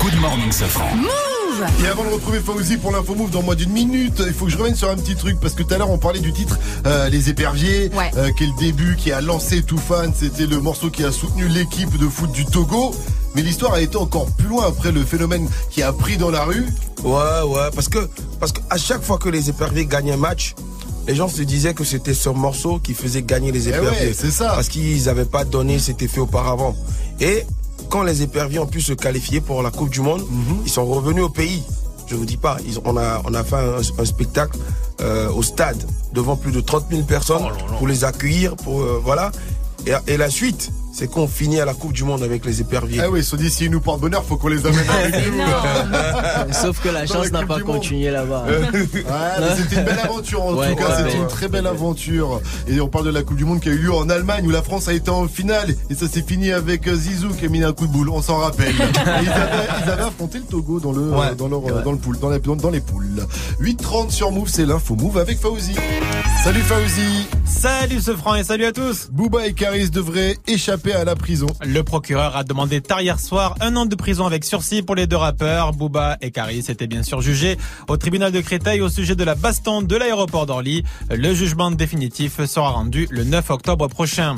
Good morning, Safran. Move Et avant de retrouver Fauzi pour l'info move dans moins d'une minute, il faut que je revienne sur un petit truc parce que tout à l'heure on parlait du titre euh, Les Éperviers, Ouais. euh, qui est le début qui a lancé tout fan, c'était le morceau qui a soutenu l'équipe de foot du Togo. Mais l'histoire a été encore plus loin après le phénomène qui a pris dans la rue. Ouais, ouais, parce que, parce que à chaque fois que les éperviers gagnent un match, les gens se disaient que c'était ce morceau qui faisait gagner les Eh éperviers. ouais, c'est ça. Parce qu'ils n'avaient pas donné cet effet auparavant. Et quand les éperviers ont pu se qualifier pour la Coupe du Monde, Mhm. ils sont revenus au pays. Je vous dis pas, ils- on, a, on a fait un, un spectacle euh, au stade devant plus de 30 000 personnes Oh pour les accueillir, pour euh, voilà. Et, et la suite, c'est qu'on finit à la Coupe du Monde avec les éperviers. Ah oui, ils se sont dit s'ils nous portent bonheur, faut qu'on les amène avec nous. *laughs* Sauf que la Dans chance n'a pas continué là-bas. Ouais, mais c'était une belle aventure en Ouais, tout cas, c'était une très belle aventure. Et on parle de la Coupe du Monde qui a eu lieu en Allemagne où la France a été en finale et ça s'est fini avec euh, Zizou qui a mis un coup de boule, on s'en rappelle. *laughs* Ils, avaient, ils avaient affronté le Togo dans le Ouais. dans leur dans le pool, dans, les, dans, dans les poules. 8:30 sur Move, c'est l'info Move avec Fauzi. Salut Fauzi. Salut ce franc et salut à tous. Booba et Caris devraient échapper à la prison. Le procureur a demandé tard hier soir un an de prison avec sursis pour les deux rappeurs. Booba et Caris étaient bien sûr jugés au tribunal de Créteil au sujet de la baston de l'aéroport d'Orly. Le jugement définitif sera rendu le 9 octobre prochain.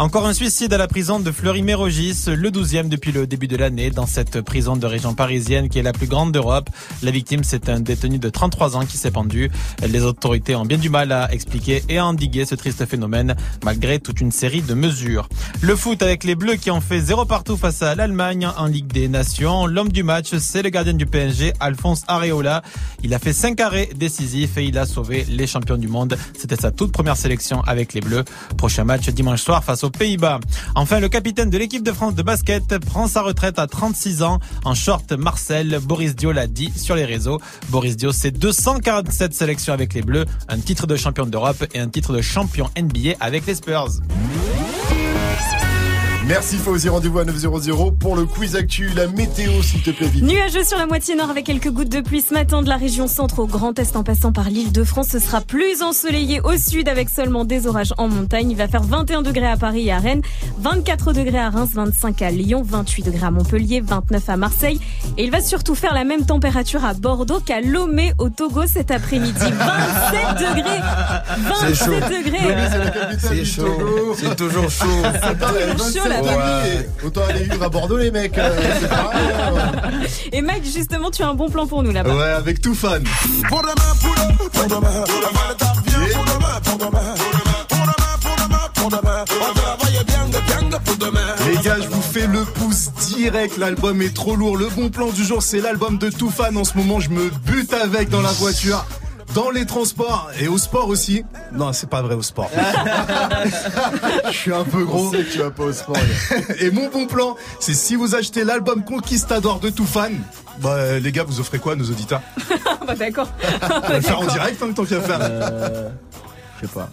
Encore un suicide à la prison de Fleury-Mérogis, le 12e depuis le début de l'année dans cette prison de région parisienne qui est la plus grande d'Europe. La victime, c'est un détenu de 33 ans qui s'est pendu. Les autorités ont bien du mal à expliquer et à endiguer ce triste phénomène malgré toute une série de mesures. Le foot avec les Bleus qui ont fait zéro partout face à l'Allemagne en Ligue des Nations. L'homme du match, c'est le gardien du PSG, Alphonse Areola. Il a fait 5 arrêts décisifs et il a sauvé les champions du monde. C'était sa toute première sélection avec les Bleus. Prochain match dimanche soir face aux Pays-Bas. Enfin, le capitaine de l'équipe de France de basket prend sa retraite à 36 ans. En short, Marcel, Boris Dio l'a dit sur les réseaux. Boris Dio, c'est 247 sélections avec les Bleus, un titre de champion d'Europe et un titre de champion NBA avec les Spurs. Merci Fauzi, rendez-vous à 900 pour le quiz actu, la météo s'il te plaît vite. Nuageux sur la moitié nord avec quelques gouttes de pluie ce matin de la région centre au Grand Est en passant par l'île de France. Ce sera plus ensoleillé au sud avec seulement des orages en montagne. Il va faire 21 degrés à Paris et à Rennes, 24 degrés à Reims, 25 à Lyon, 28 degrés à Montpellier, 29 à Marseille. Et il va surtout faire la même température à Bordeaux qu'à Lomé au Togo cet après-midi. *laughs* 27 degrés 27 C'est chaud. degrés C'est chaud. C'est toujours chaud. Attends, toujours 27 chaud, là. Autant aller vivre à Bordeaux les mecs. euh, hein. Et Mike, justement, tu as un bon plan pour nous là-bas. Ouais, avec tout fan. Les gars, je vous fais le pouce direct. L'album est trop lourd. Le bon plan du jour, c'est l'album de tout fan. En ce moment, je me bute avec dans la voiture. Dans les transports et au sport aussi. Non, c'est pas vrai au sport. *laughs* je suis un peu gros. On sait que tu vas pas au sport. *laughs* Et mon bon plan, c'est si vous achetez l'album Conquistador de tout fan, bah les gars, vous offrez quoi à nos auditeurs? *laughs* Bah d'accord. On va le faire en direct, hein, tant qu'à faire. Euh, je sais pas.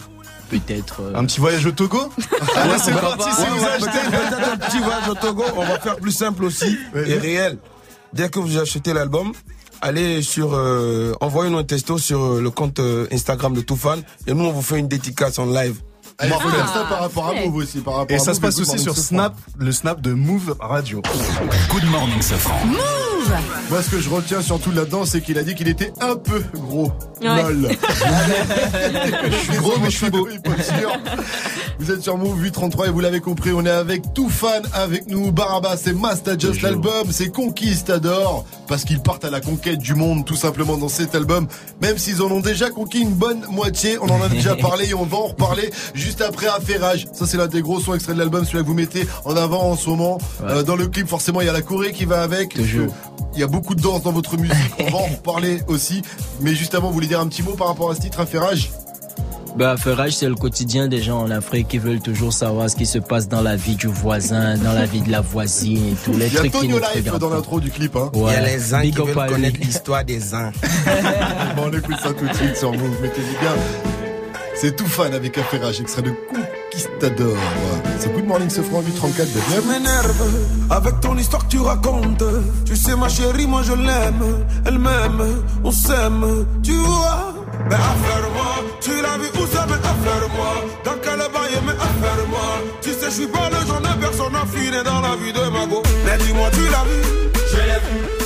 Peut-être. euh, Un petit voyage au Togo? Allez, c'est Ouais, parti, si ouais, vous ouais, achetez. peut-être un petit voyage au Togo. On va faire plus simple aussi et réel. Dès que vous achetez l'album, allez sur, euh, envoyez-nous un texto sur euh, le compte euh, Instagram de Toufan et nous on vous fait une dédicace en live. Allez, faut Ah, faire ça par rapport à. Move aussi. Par rapport Et à ça Move, se passe Good aussi Morning sur. Snap, le Snap de Move Radio. Good morning, Moi, ce que je retiens surtout là-dedans, c'est qu'il a dit qu'il était un peu gros. Ouais. Lol. *laughs* Je suis gros, mais je suis beau. *laughs* Vous êtes sur Move 833 et vous l'avez compris, on est avec tout fan avec nous. Barabas, c'est Masta Just l'album, c'est Conquistador. Parce qu'ils partent à la conquête du monde tout simplement dans cet album. Même s'ils en ont déjà conquis une bonne moitié. On en a déjà *laughs* parlé et on va en reparler juste après Affairage. Ça, c'est l'un des gros sons extraits de l'album, celui que vous mettez en avant en ce moment. Euh, dans le clip, forcément, il y a la Corée qui va avec. Toujours. Il y a beaucoup de danse dans votre musique. On va en *laughs* reparler aussi. Mais juste avant, vous voulez dire un petit mot par rapport à ce titre, Affairage Bah, Ferrage, c'est le quotidien des gens en Afrique qui veulent toujours savoir ce qui se passe dans la vie du voisin, dans la vie de la voisine et tout. Les Il y a trucs Tonio regardent dans pas. l'intro du clip. Hein. Il y a Ouais. les uns qui Big veulent connaître l'histoire des uns. *laughs* Bon, on écoute ça tout de suite sur Move. Mettez-y bien. C'est tout fan avec Affairage, extrait de Conquistador. C'est Good Morning Sofran 834 de Tu bienvenue. m'énerves avec ton histoire que tu racontes. Tu sais, ma chérie, moi je l'aime. Elle m'aime, on s'aime. Tu vois, mais affaire-moi. Tu l'as vu où ça, mais affaire-moi. Dans quel bail, mais affaire-moi. Tu sais, je suis pas le genre de personne affinée dans la vie de ma go. Mais dis-moi, tu l'as vu? Je l'ai vu.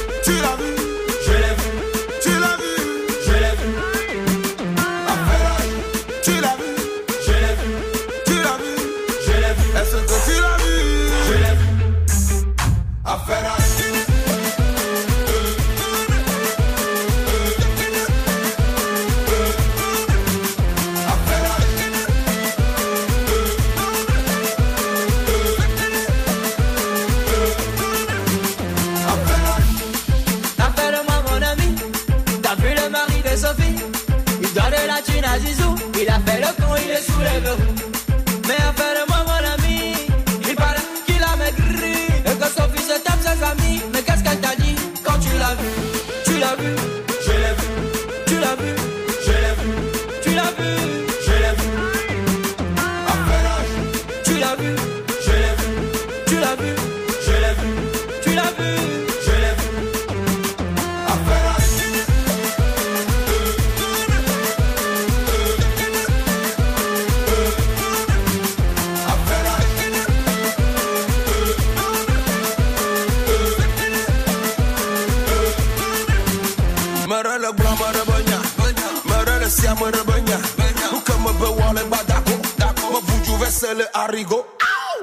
Buju vesele arigo.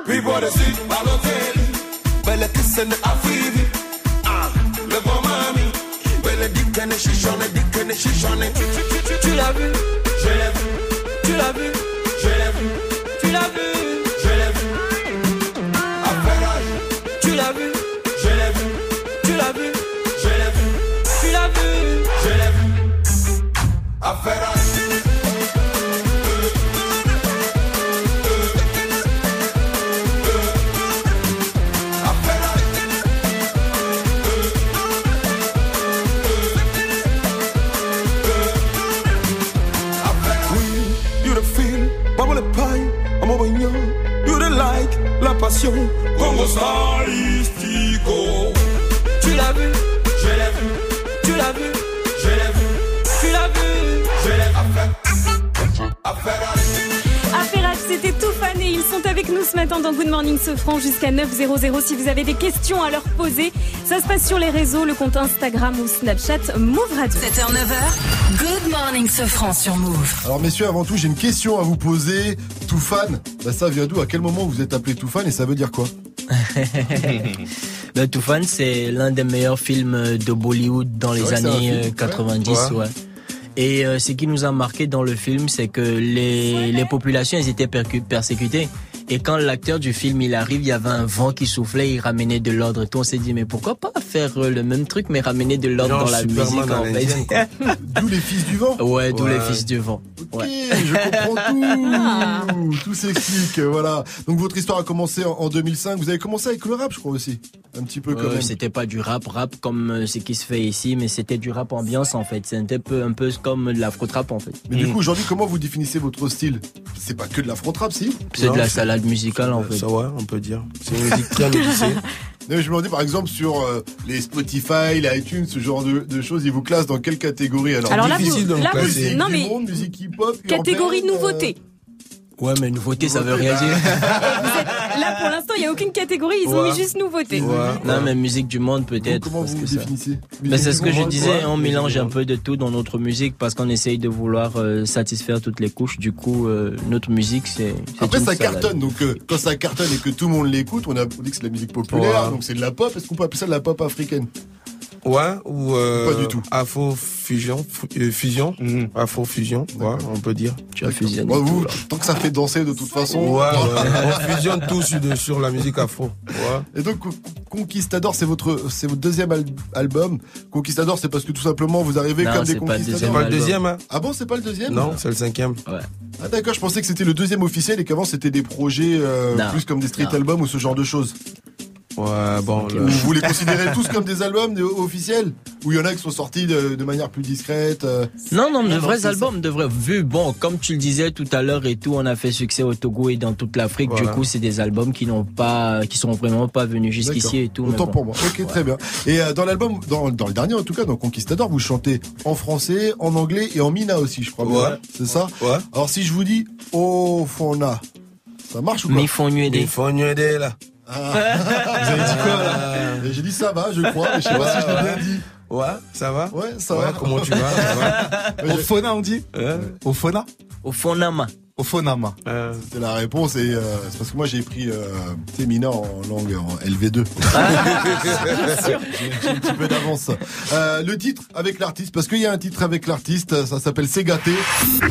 People de si, balotelli. Belle kissene afivi. Ah, le bon mami. Belle dikene shishone, dikene shishone. Tu l'as vu, Congo stylistico. Tu l'as vu, je l'ai vu. Tu l'as vu, je l'ai vu. Tu l'as vu, je l'ai vu. Affaire c'était tout fan et ils sont avec nous ce matin dans Good Morning Sofran jusqu'à 900 si vous avez des questions à leur poser. Ça se passe sur les réseaux, le compte Instagram ou Snapchat Move Radio. 7h, 9h, Good Morning Sofran sur Move. Alors messieurs, avant tout, j'ai une question à vous poser. Tout fan, bah, ça vient d'où? À quel moment vous êtes appelé tout fan et ça veut dire quoi? *laughs* Ben, Toufan, c'est l'un des meilleurs films de Bollywood dans les années film, euh, 90, ouais. ouais. Et euh, ce qui nous a marqué dans le film, c'est que les, les populations, elles étaient persécutées. Et quand l'acteur du film, il arrive, il y avait un vent qui soufflait, il ramenait de l'ordre et tout. On s'est dit, mais pourquoi pas faire euh, le même truc, mais ramener de l'ordre dans la Superman musique, en fait. *laughs* D'où les fils du vent Ouais, d'où les fils du vent. Ouais. Je comprends *laughs* tout. Tout s'explique, voilà. Donc votre histoire a commencé en, en 2005. Vous avez commencé avec le rap, je crois aussi. Un petit peu quand Euh, même. c'était pas du rap rap comme euh, ce qui se fait ici, mais c'était du rap ambiance en fait. C'était un peu, un peu comme de l'afro-trap en fait. Mais du coup, aujourd'hui, comment vous définissez votre style? C'est pas que de la front rap, si? C'est de la salade musicale en fait. Ça ouais, on peut dire. C'est une musique très médicée. *laughs* Non, mais je me demandais par exemple sur euh, les Spotify, les iTunes, ce genre de, de choses, ils vous classent dans quelle catégorie alors? Alors là, vous- difficile de là, vous- classer. non, Musique mais- monde, musique hip-hop, Catégorie urbaine, euh, nouveauté. Ouais, mais nouveauté, ça veut rien dire. Là, pour l'instant, il n'y a aucune catégorie, ils ont mis juste nouveauté. Non, mais musique du monde peut-être. Comment parce vous que vous ça- définissez c'est ce que je disais, on mélange un peu de tout dans notre musique parce qu'on essaye de vouloir euh, satisfaire toutes les couches. Du coup, euh, notre musique, c'est. Après, ça cartonne. Donc, euh, quand ça cartonne et que tout le monde l'écoute, on a on dit que c'est de la musique populaire, Ouais. donc c'est de la pop. Est-ce qu'on peut appeler ça de la pop africaine? Ouais, ou euh, Pas du tout. Afro fusion, fu- euh, fusion, Afro fusion, ouais, on peut dire. Tu as fusionné. Bon, vous, tant que ça fait danser de toute façon. Ouais, ouais, *laughs* on fusionne tout sur, la musique afro. Ouais. Et donc, Con- Conquistador, c'est votre, c'est votre deuxième al- album. Conquistador, c'est parce que tout simplement vous arrivez Non, comme des c'est pas le conquistadors. C'est pas le deuxième, hein Ah bon, c'est pas le deuxième Non, c'est le cinquième. Ouais. Ah d'accord, je pensais que c'était le deuxième officiel et qu'avant c'était des projets euh, plus comme des street Non. albums ou ce genre de choses. Ouais, bon. Ou le- vous les *laughs* considérez tous comme des albums de- officiels Ou il y en a qui sont sortis de, de manière plus discrète euh, Non, non, de Non, vrais albums, de vrais. Vu, bon, comme tu le disais tout à l'heure et tout, on a fait succès au Togo et dans toute l'Afrique. Voilà. Du coup, c'est des albums qui n'ont pas, qui sont vraiment pas venus jusqu'ici et tout. Autant bon. pour moi. Ok, très bien. Et euh, dans l'album, dans, dans le dernier en tout cas, dans Conquistador, vous chantez en français, en anglais et en mina aussi, je crois. bien. Ouais. C'est ça Ouais. Alors si je vous dis Ofona, ça marche ou quoi Mais nous aider, là. Ah. Vous avez dit quoi là Et J'ai dit ça va, je crois, mais je sais pas si je l'ai bien dit. Ouais, ça va Ouais, ça Ouais, va. comment tu vas Ça va Au phona, on dit Au phona Au fond, Nama. Au phonama. Euh, C'est la réponse et euh, c'est parce que moi j'ai pris euh, Mina en langue en LV2. j'ai *laughs* j'ai un petit peu d'avance. Euh, le titre avec l'artiste, parce qu'il y a un titre avec l'artiste, ça s'appelle C'est gâté. C'est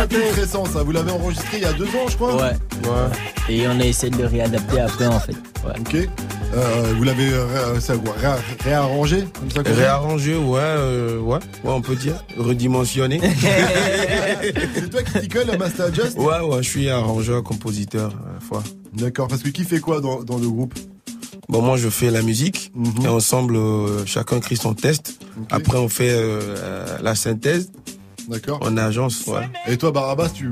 un titre récent ça, vous l'avez enregistré il y a deux ans je crois Ouais. ouais. Et on a essayé de le réadapter après, en fait. Ouais. Ok. Euh, vous l'avez euh, ré- ré- réarrangé comme ça Réarrangé, ouais, euh, ouais, ouais, on peut dire. Redimensionné. *laughs* C'est toi qui t'y colle à Master Just ouais, ouais, je suis arrangeur, compositeur à la fois. D'accord, parce que qui fait quoi dans, dans le groupe Bon, moi, je fais la musique Mhm. et ensemble, euh, chacun crie son test. Après, on fait euh, euh, la synthèse D'accord. en agence, ouais. Et toi, Barabas, tu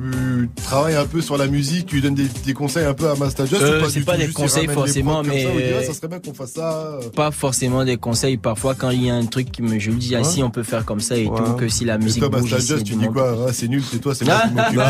travailles un peu sur la musique, tu donnes des, des conseils un peu à Master Just Euh, ou pas c'est pas tout, des conseils forcément, mais- ça, dit, ouais, ça serait bien qu'on fasse ça. euh. Pas forcément des conseils. Parfois, quand il y a un truc qui me, je lui dis, ah, Ouais. si, on peut faire comme ça et Ouais. tout, que si la Et musique toi, bouge Master Just, tu dis quoi Ah, C'est nul, c'est toi, c'est moi qui *laughs* m'occupe.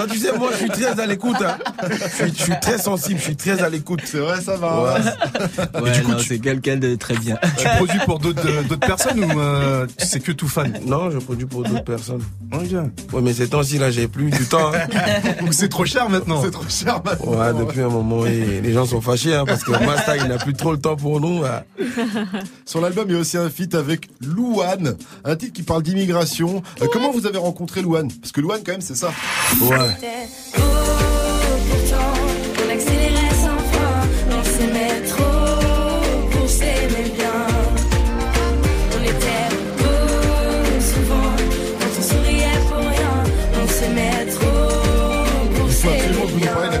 Non, tu sais, moi, je suis très à l'écoute. hein. Je, suis, je suis très sensible, je suis très à l'écoute. C'est vrai, ça va. Ouais. Ouais, du coup, non, tu- c'est quelqu'un de très bien. Tu produis pour d'autres euh, d'autres personnes ou euh, c'est que tout fan? Non, je produis pour d'autres personnes. Ok. Ouais, mais ces temps-ci, là, j'ai plus du temps. hein. *laughs* Ou c'est trop cher maintenant C'est trop cher maintenant. Ouais, depuis un moment, et les gens sont fâchés, hein, parce que Masta, il n'a plus trop le temps pour nous. ouais. *laughs* Sur l'album, il y a aussi un feat avec Louane, un titre qui parle d'immigration. Euh, comment vous avez rencontré Louane? Parce que Louane, quand même, c'est ça. Ouais. Oh,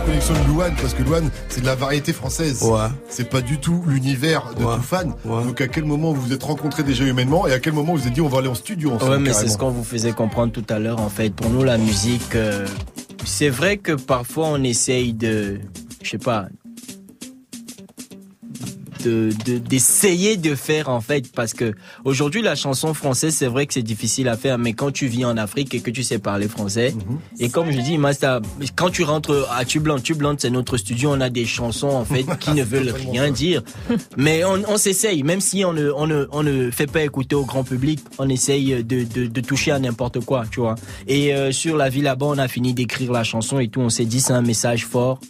connexion de Louane, parce que Louane, c'est de la variété française. Ouais. C'est pas du tout l'univers de Ouais. tout fan. Ouais. Donc à quel moment vous vous êtes rencontrés déjà humainement et à quel moment vous vous êtes dit on va aller en studio ensemble Ouais, mais c'est ce qu'on vous faisait comprendre tout à l'heure, en fait. Pour nous, la musique, euh, c'est vrai que parfois on essaye de, je sais pas, de de- d'essayer de, faire en fait parce que aujourd'hui la chanson française c'est vrai que c'est difficile à faire mais quand tu vis en Afrique et que tu sais parler français et comme je dis Master quand tu rentres à Tubland Tubland c'est notre studio on a des chansons en fait qui ne *laughs* veulent rien dire. Mais on, on s'essaye même si on ne, on ne on ne fait pas écouter au grand public on essaye de de, de toucher à n'importe quoi tu vois. Et euh, sur la vie là-bas on a fini d'écrire la chanson et tout on s'est dit c'est un message fort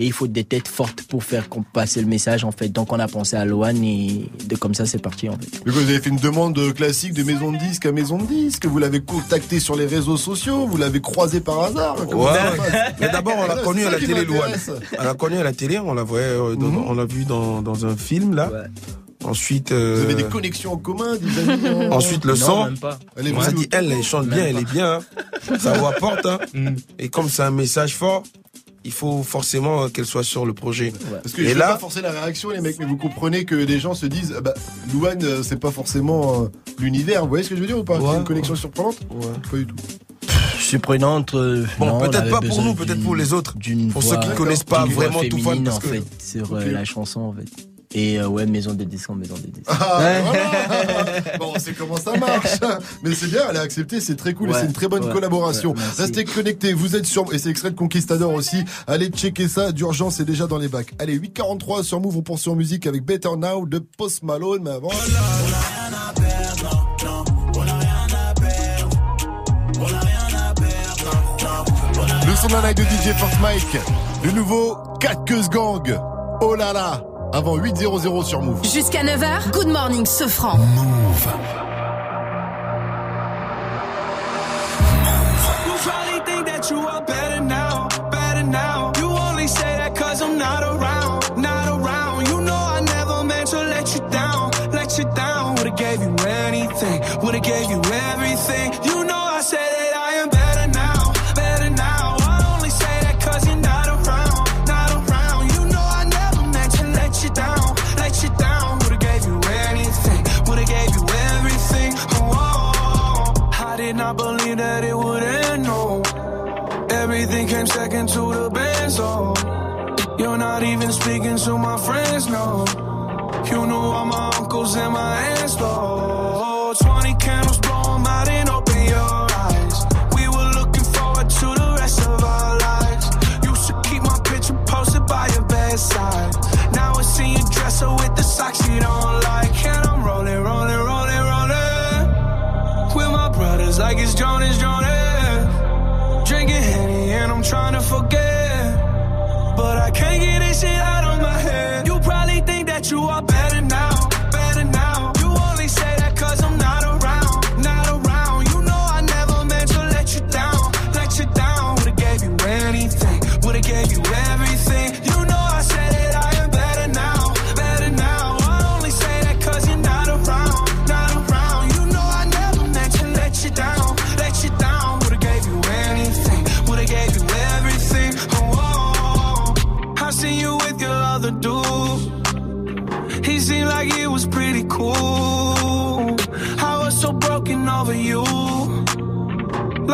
et il faut des têtes fortes pour faire qu'on- passer le message en fait. Donc on a pensé à Loane et de comme ça c'est parti en fait. Du coup, vous avez fait une demande classique de maison de disque à maison de disque. Vous l'avez contacté sur les réseaux sociaux. Vous l'avez croisé par hasard. Ouais, Mais d'abord, on l'a connu à la télé, m'intéresse. On l'a connu à la télé, on l'a euh, l'a vu dans, dans un film, là. Ensuite. euh, Vous avez des connexions en commun, des amis *laughs* en- Ensuite, le Non, son. même pas. Elle est dit, elle, elle chante Même bien, pas. elle est bien. hein. Ça vous apporte. Hein. Et comme c'est un message fort, il faut forcément qu'elle soit sur le projet. Parce que Et je là, pas forcer la réaction, les mecs, mais vous comprenez que les gens se disent, ah bah, Louane, euh, c'est pas forcément euh, l'univers. Vous voyez ce que je veux dire ou pas? C'est une connexion surprenante? Pas du tout. Surprenante. euh, Bon, peut-être pas pour nous, peut-être pour les autres. Pour ceux qui voix- connaissent pas vraiment tout fan, féminine, parce en que- fait sur euh, la chanson en fait. Et euh, ouais, maison de disques en maison de disques. Ah, voilà. bon, on sait comment ça marche. Mais c'est bien, elle a accepté, c'est très cool et Ouais, c'est une très bonne ouais, collaboration. ouais. Restez connectés, vous êtes sur, et c'est extrait de Conquistador aussi. Allez checker ça, d'urgence, c'est déjà dans les bacs. Allez, 8.43 sur Move, on poursuit en musique avec Better Now de Post Malone, mais avant. Le son de la night de DJ Force Mike, le nouveau 4 queues gang. Oh là là, avant 8.00 sur Move. Jusqu'à 9h, Good Morning Sofran. You probably think that you are better now, better now. You only say that cause I'm not around, not around. You know I never meant to let you down, let you down. Would've gave you anything, would've gave you came second to the band, benzo. You're not even speaking to my friends, no. You knew all my uncles and my aunts, though. Trying to forget. But I can't get this shit out of my head. You probably think that you are better now,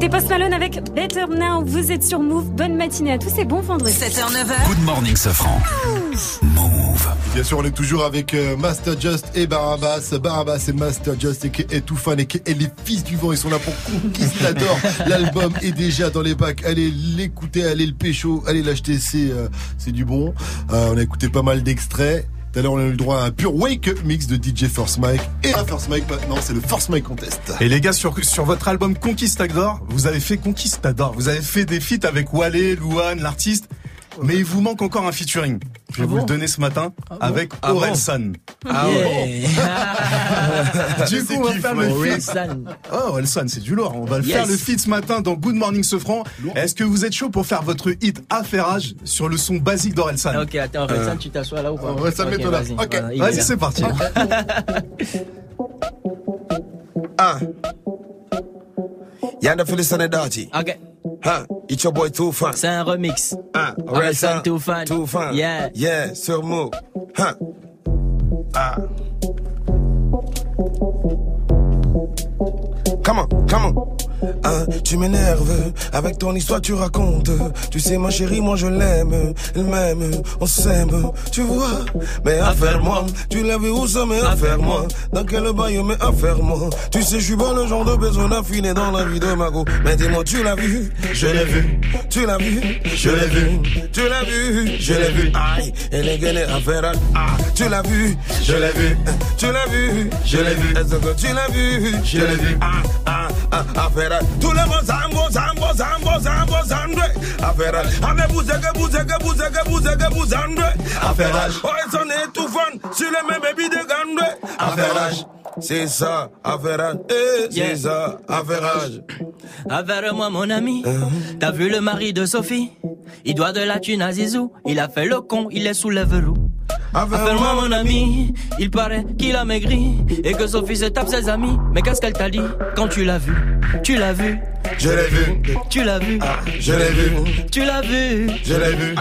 C'était Post Malone avec Better Now. Vous êtes sur Move. Bonne matinée à tous et bon vendredi. 7h, 9h. Good morning, Sofran. Bien sûr, on est toujours avec euh, Master Just et Barabas. Barabas et Master Just et, et Toufan et, et les fils du vent. Ils sont là pour Conquistador. *laughs* L'album est déjà dans les bacs. Allez l'écouter, allez le pécho, allez l'acheter. C'est euh, c'est du bon. Euh, on a écouté pas mal d'extraits. Tout à l'heure, on a eu le droit à un pur wake-up mix de DJ First Mike. Et un First Mike maintenant, c'est le First Mike Contest. Et les gars, sur, sur votre album Conquistador, vous avez fait Conquistador. Vous avez fait des feats avec Wale, Louane, l'artiste. Mais il vous manque encore un featuring. Je vais Ah vous bon le donner ce matin Ah bon avec Ah bon Orelsan. Ah ouais. *laughs* du coup, on va kiff, faire le feat. Orelsan. Oh, Orelsan, c'est du lourd. On va le Yes. faire le feat ce matin dans Good Morning Sofran. Est-ce que vous êtes chaud pour faire votre hit Affairage sur le son basique d'Orelsan Ok, attends, Orelsan, tu t'assois là ou pas Orelsan, Ok, mets-toi là. vas-y. Ok. Vas-y, c'est parti. *laughs* Ah. Yanda for the Sunday Dirty. Ok. Huh. It's your boy Too Fan. C'est un remix. Ah. Too Fan. Too Fan. Yeah. Yeah, sur Move. Huh. Ah. Come on, come on. Hein, tu m'énerves, avec ton histoire tu racontes. Tu sais ma chérie, moi je l'aime, elle m'aime, on s'aime, tu vois? Mais affaire-moi, tu l'as vu où ça, mais affaire-moi. Dans quel bail, mais affaire-moi. Tu sais, je suis pas le genre de personne affinée dans la vie de Mago. Mais dis-moi, tu l'as vu, je l'ai vu. Tu l'as vu, je l'ai vu. Tu l'as vu, je l'ai vu. Aïe, elle est gainée affaire. Ah, tu l'as vu, je l'ai vu. Tu l'as vu, je l'ai vu. Est-ce que tu l'as vu, je l'ai vu. Ah, ah, ah, affaire. Tout le monde zambo, zambo, zambo, zambo, zambo. Affaire. Ame bouzeke, bouzeke, bouzeke, bouzeke, bouzandwe. Affaire. Oh, ils sont étouffants sur le même baby de gandwe. Affaire. C'est ça, affaire. Eh, c'est ça, affaire. Avère-moi mon ami, t'as vu le mari de Sophie? Il doit de la thune à Zizou, il a fait le con, il est sous le verrou. Avère-moi mon ami, il paraît qu'il a maigri et que Sophie se tape ses amis. Mais qu'est-ce qu'elle t'a dit quand tu l'as vu? Tu l'as vu? Je l'ai vu. Tu l'as vu Je l'ai vu. Tu l'as vu Je l'ai vu.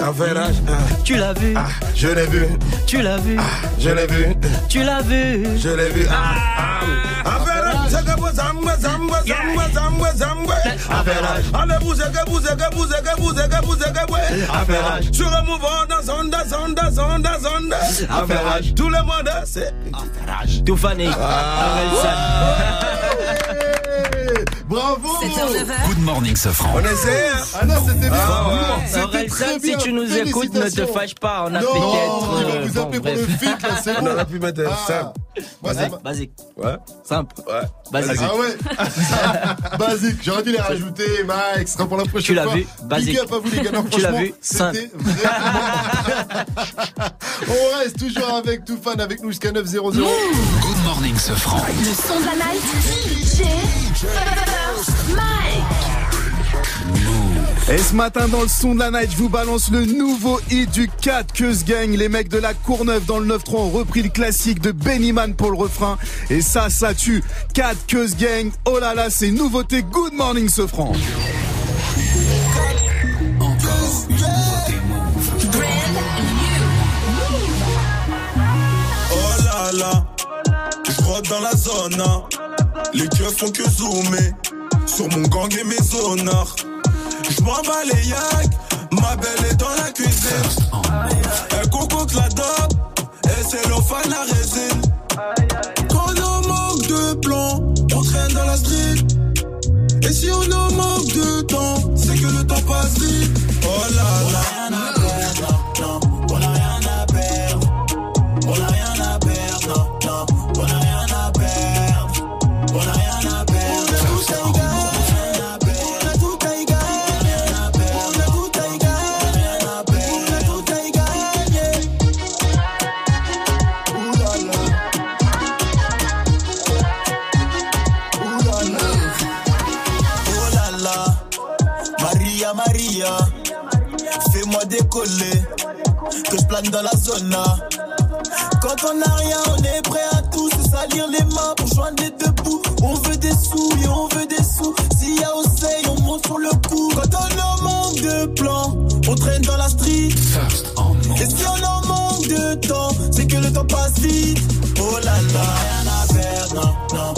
Affaire. Tu l'as vu Je l'ai vu. Tu l'as vu Je l'ai vu. Tu l'as vu Je l'ai vu. Ah, ah. Le mouvement, dans zonda, zonda, zonda, zonda. Affaire. Tout le monde, c'est affaire. Tout fané. *laughs* Bravo Good morning, Sofran. On essaie. hein. Ah non, c'était bien. Ah, ouais. Très si bien. tu nous écoutes, ne te fâche pas, on a Non, peut-être... il va euh, vous bon, appeler pour bref. le feat, là, c'est *laughs* On bon. aurait pu mettre Ah. simple. Basique, basique. Ouais. Simple. Ouais. Basique. Ah ouais *laughs* Basique, j'aurais dû les rajouter, Mike, ce sera pour la prochaine Tu l'as fois. vu Basique. Pas vous les gars, non, *laughs* Tu l'as vu Simple. C'était vraiment... On reste toujours avec tout fan avec nous jusqu'à 9 0 Good morning, Sofran. Le son de la night. Et ce matin dans le son de la night, je vous balance le nouveau hit du 4 que se gagne. Les mecs de la Courneuve dans le 9-3 ont repris le classique de Bennyman pour le refrain. Et ça, ça tue. 4 que se gagne. Oh là là, c'est nouveauté. Good morning, ce franc. Oh là là, je dans la zone. hein. Les keufs font que zoomer sur mon gang et mes honneurs. Je m'en bats les yaks, ma belle est dans la cuisine. Elle cocotte la dope, et c'est l'eau fan la résine. Quand on manque de plan, on traîne dans la street. Et si on en manque de temps, c'est que le temps passe vite. Que je plane dans la zone. là. Quand on n'a rien, on est prêt à tout se salir les mains pour joindre les deux bouts. On veut des sous, et on veut des sous. S'il y a oseille, on monte sur le coup. Quand on en manque de plans, on traîne dans la street. Et si on en manque de temps, c'est que le temps passe vite. Oh là là, rien à perdre, non, non,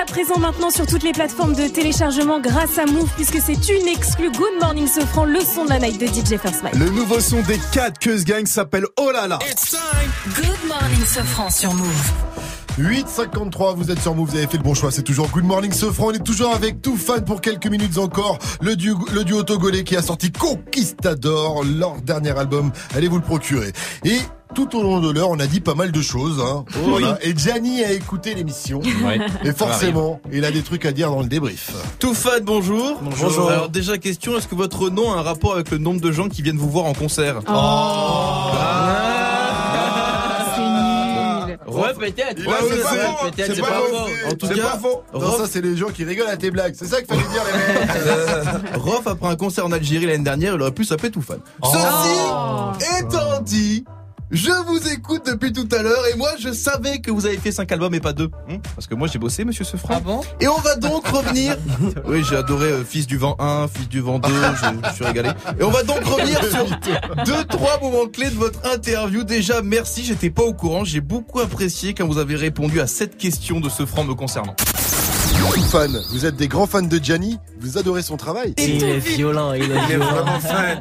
à présent maintenant sur toutes les plateformes de téléchargement grâce à Move puisque c'est une exclue Good Morning Sofran, le son de la night de DJ First Mike. Le nouveau son des 4 que ce gang s'appelle Oh là là. Good morning, Sofran sur Move. 8,53, vous êtes sur Move, vous avez fait le bon choix. C'est toujours Good Morning Sofran. On est toujours avec tout fan pour quelques minutes encore. Le duo, le duo togolais qui a sorti Conquistador, leur dernier album. Allez vous le procurer. Et tout au long de l'heure, on a dit pas mal de choses. Hein. Voilà. Et Gianni a écouté l'émission. Ouais. Et forcément, il a des trucs à dire dans le débrief. Tout fan, bonjour. Bonjour. Alors déjà question, est-ce que votre nom a un rapport avec le nombre de gens qui viennent vous voir en concert Ouais, peut-être. Il Ouais, a c'est osé. pas- peut-être, c'est pas faux. En tout C'est cas, pas faux. Non, ça, c'est les gens qui rigolent à tes blagues. C'est ça qu'il fallait dire, les mecs. *laughs* Euh, Rof, après un concert en Algérie l'année dernière, il aurait pu s'appeler tout fan. Ceci étant dit, je vous écoute depuis tout à l'heure et moi je savais que vous avez fait 5 albums et pas 2 Parce que moi j'ai bossé, monsieur Sefran. Ah bon Et on va donc *laughs* revenir. *laughs* Oui, j'ai adoré euh, Fils du vent 1, Fils du vent 2, je, je suis régalé. Et on va donc *laughs* revenir sur deux, trois moments clés de votre interview. Déjà, merci, j'étais pas au courant. J'ai beaucoup apprécié quand vous avez répondu à cette question de Sefran me concernant. Fan. Vous êtes des grands fans de Gianni. Vous adorez son travail. Il est violent, il est Il est violent. vraiment fan.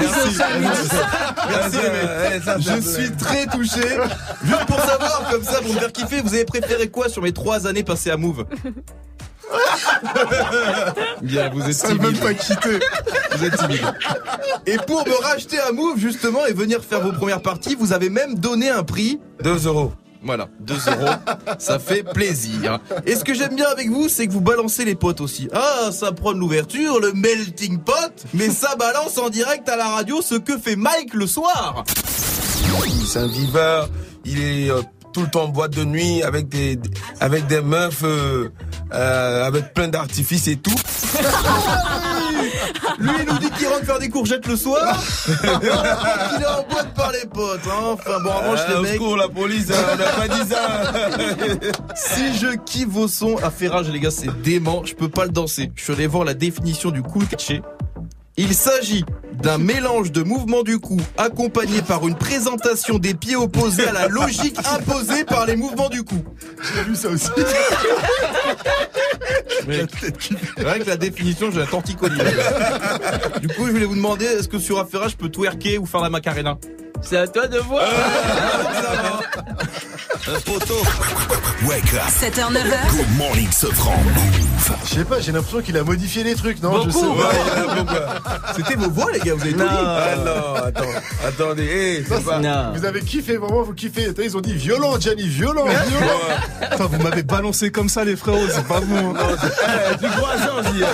Merci. Merci. Je suis très touché. Juste pour savoir, comme ça, pour me faire kiffer, vous avez préféré quoi sur mes trois années passées à Move? *laughs* Bien, vous êtes timide. même pas quitté. Vous êtes timide. Et pour me racheter à Move, justement, et venir faire vos premières parties, vous avez même donné un prix 2 euros. Voilà, 2 euros, ça fait plaisir. Et ce que j'aime bien avec vous, c'est que vous balancez les potes aussi. Ah, ça prône l'ouverture, le melting pot, mais ça balance en direct à la radio ce que fait Mike le soir. C'est un viveur. Il est euh, tout le temps en boîte de nuit avec des avec des meufs euh, euh, avec plein d'artifices et tout. *laughs* Lui, il nous dit qu'il rentre faire des courgettes le soir. *laughs* qu'il est en boîte par les potes. hein. Enfin bon, en revanche, Ah, les mecs. secours, la police, hein, on n'a pas dit ça. *laughs* Si je kiffe vos sons à Ferrage, les gars, c'est dément. Je peux pas le danser. Je suis allé voir la définition du cool caché. Il s'agit d'un mélange de mouvements du cou accompagné par une présentation des pieds opposés à la logique imposée par les mouvements du cou. J'ai vu ça aussi. *laughs* Mec, Rien que la définition, j'ai un torticolis. *laughs* Du coup, je voulais vous demander, est-ce que sur Affaira, je peux twerker ou faire la macarena? C'est à toi de voir. Un poteau. Wake up. 7h, 9h. Good morning, Sofran. Je sais pas, j'ai l'impression qu'il a modifié les trucs, non Je sais Ouais, pas. C'était vos voix, les gars, vous avez tout Non. dit. Ah non, attends, attendez, hey, c'est pas. Non. Vous avez kiffé, vraiment, vous kiffez. Attends, Ils ont dit violent, Gianni, violent, violent. Vous m'avez balancé comme ça, les frérots, c'est pas vous. hein. Eh, Du dis.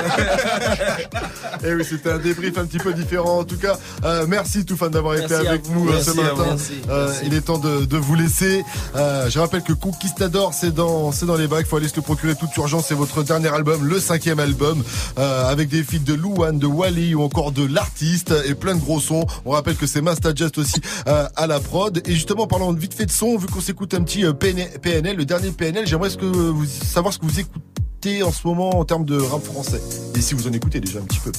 Et oui, c'était un débrief un petit peu différent. En tout cas, euh, merci tout fan d'avoir été avec vous. nous euh, ce matin. Merci. Euh, Merci. il est temps de, de vous laisser. Euh, je rappelle que Conquistador, c'est dans, c'est dans les bacs. Faut aller se le procurer toute urgence. C'est votre dernier album, le cinquième album, euh, avec des feats de Louane, de Wally ou encore de l'artiste et plein de gros sons. On rappelle que c'est Master Just aussi euh, à la prod. Et justement, parlant vite fait de son, vu qu'on s'écoute un petit PN- PNL, le dernier PNL, j'aimerais ce que vous, savoir ce que vous écoutez en ce moment en termes de rap français. Et si vous en écoutez déjà un petit peu.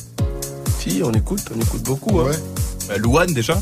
Si, on écoute, on écoute beaucoup. Hein. Ouais. Bah, Louane, déjà.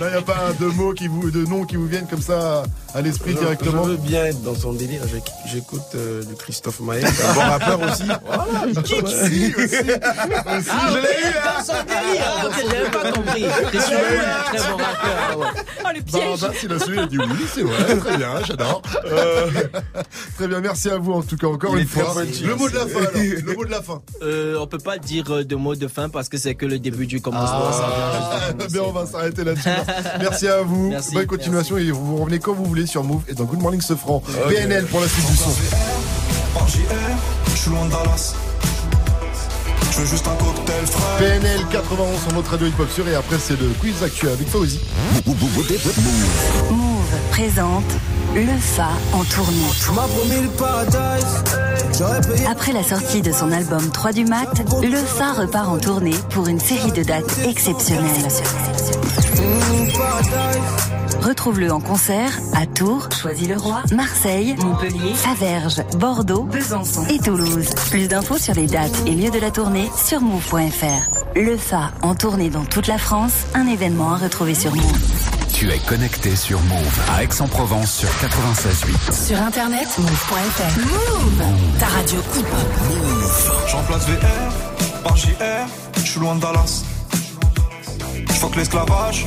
il n'y a pas de mots qui vous, de noms qui vous viennent comme ça à l'esprit directement. Je veux bien être dans son délire. J'éc- J'écoute euh, du Christophe Maé, un bon *laughs* rappeur aussi. Voilà, il kick. Aussi, aussi, aussi. Ah, Je l'ai eu, hein. Dans son délire. Ah, ok, j'avais pas compris. T'es sûr un très bon rappeur. ah ouais. Oh, le piège. Barbas, il a su, il a dit oui, c'est vrai, très bien, j'adore. Euh, très bien, merci à vous en tout cas encore Il une fois. Le mot de la fin, alors, le mot de la fin. Euh, on peut pas dire euh, de mots de fin parce que c'est que le début du commencement. Ah, commencer. bien, on va s'arrêter là-dessus. *laughs* Merci à vous. Merci, Bonne continuation et vous revenez quand vous voulez sur Move et dans Good Morning Sofran. PNL pour la suite du son. Je veux juste un cocktail frais. PNL 91 sur votre radio hip-hop sur et après c'est le quiz actuel avec Fauzi. Move présente le Fa en tournée. Après la sortie de son album 3 du mat, le Fa repart en tournée pour une série de dates exceptionnelles. Retrouve-le en concert à Tours, Choisy-le-Roi, Marseille, Montpellier, Faverges, Bordeaux, Besançon et Toulouse. Plus d'infos sur les dates et lieux de la tournée sur move.fr. Le Fa en tournée dans toute la France, un événement à retrouver sur Move. Tu es connecté sur Move à Aix-en-Provence sur 96.8. Sur internet, move.fr. Move Ta radio hip-hop. Je remplace VR par JR, je suis loin de Dallas. Je fuck l'esclavage,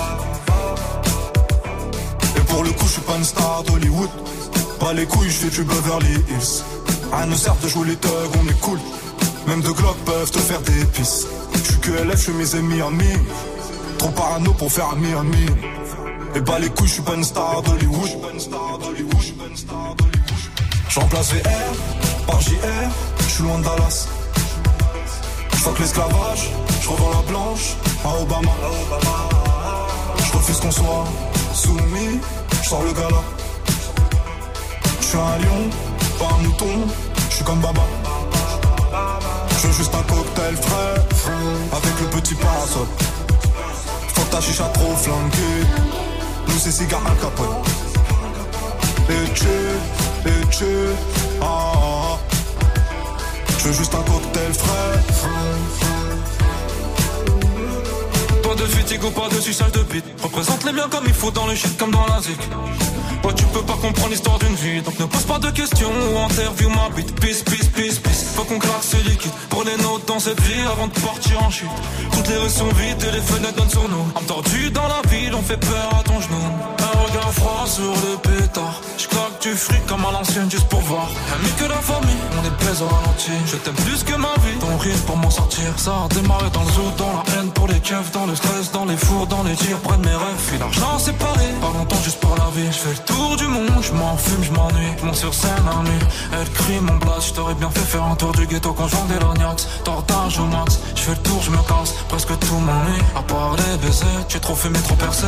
Pour le coup, je suis pas une star d'Hollywood. Pas les couilles, je fais du Beverly Hills. À nous sert de jouer les thugs, on est cool. Même deux glocks peuvent te faire des pisses. Je suis que LF, je suis mes amis amis. Trop parano pour faire ami ami. Et bah les couilles, je suis pas une star d'Hollywood. Je remplace VR par JR, je suis loin de Dallas. Je fuck l'esclavage, je revends la blanche à Obama. Je refuse qu'on soit soumis, je sors le gala. Je suis un lion, pas un mouton, je suis comme Baba. Je veux juste un cocktail frais, avec le petit parasol. Faut ta chicha trop flanquée, nous c'est cigare un capote. Et tu, et tu, ah, ah, ah. Je veux juste un cocktail frais. Fatigue ou pas de suçage de bite. Représente les biens comme il faut dans le shit comme dans la zik. Ouais, tu peux pas comprendre l'histoire d'une vie. Donc ne pose pas de questions ou interview ma bite. Peace, peace, peace, peace. Faut qu'on craque ce liquide. Pour les dans cette vie avant de partir en chute. Toutes les rues sont vides et les fenêtres donnent sur nous. Tordue dans la ville, on fait peur à ton genou. Un regard froid sur le pétard. Je claque du fric comme à l'ancienne juste pour voir. Ami que la famille, on est baise au ralenti. Je t'aime plus que ma vie. Ton rire pour m'en sortir. Ça a démarré dans le zoo, dans la haine pour les keufs, dans le stress, dans les fours, dans les tirs. Près de mes rêves, puis l'argent séparé. Pas longtemps juste pour la vie. Je fais le tour du monde, je m'en fume, je m'ennuie. Je monte sur scène à nuit. Elle crie mon blast, je t'aurais bien fait faire un tour du ghetto quand je vendais l'ognax. Tortage au max, je fais le tour, je me casse. Presque tout m'ennuie. À part les baisers, tu es trop fumé, trop percé.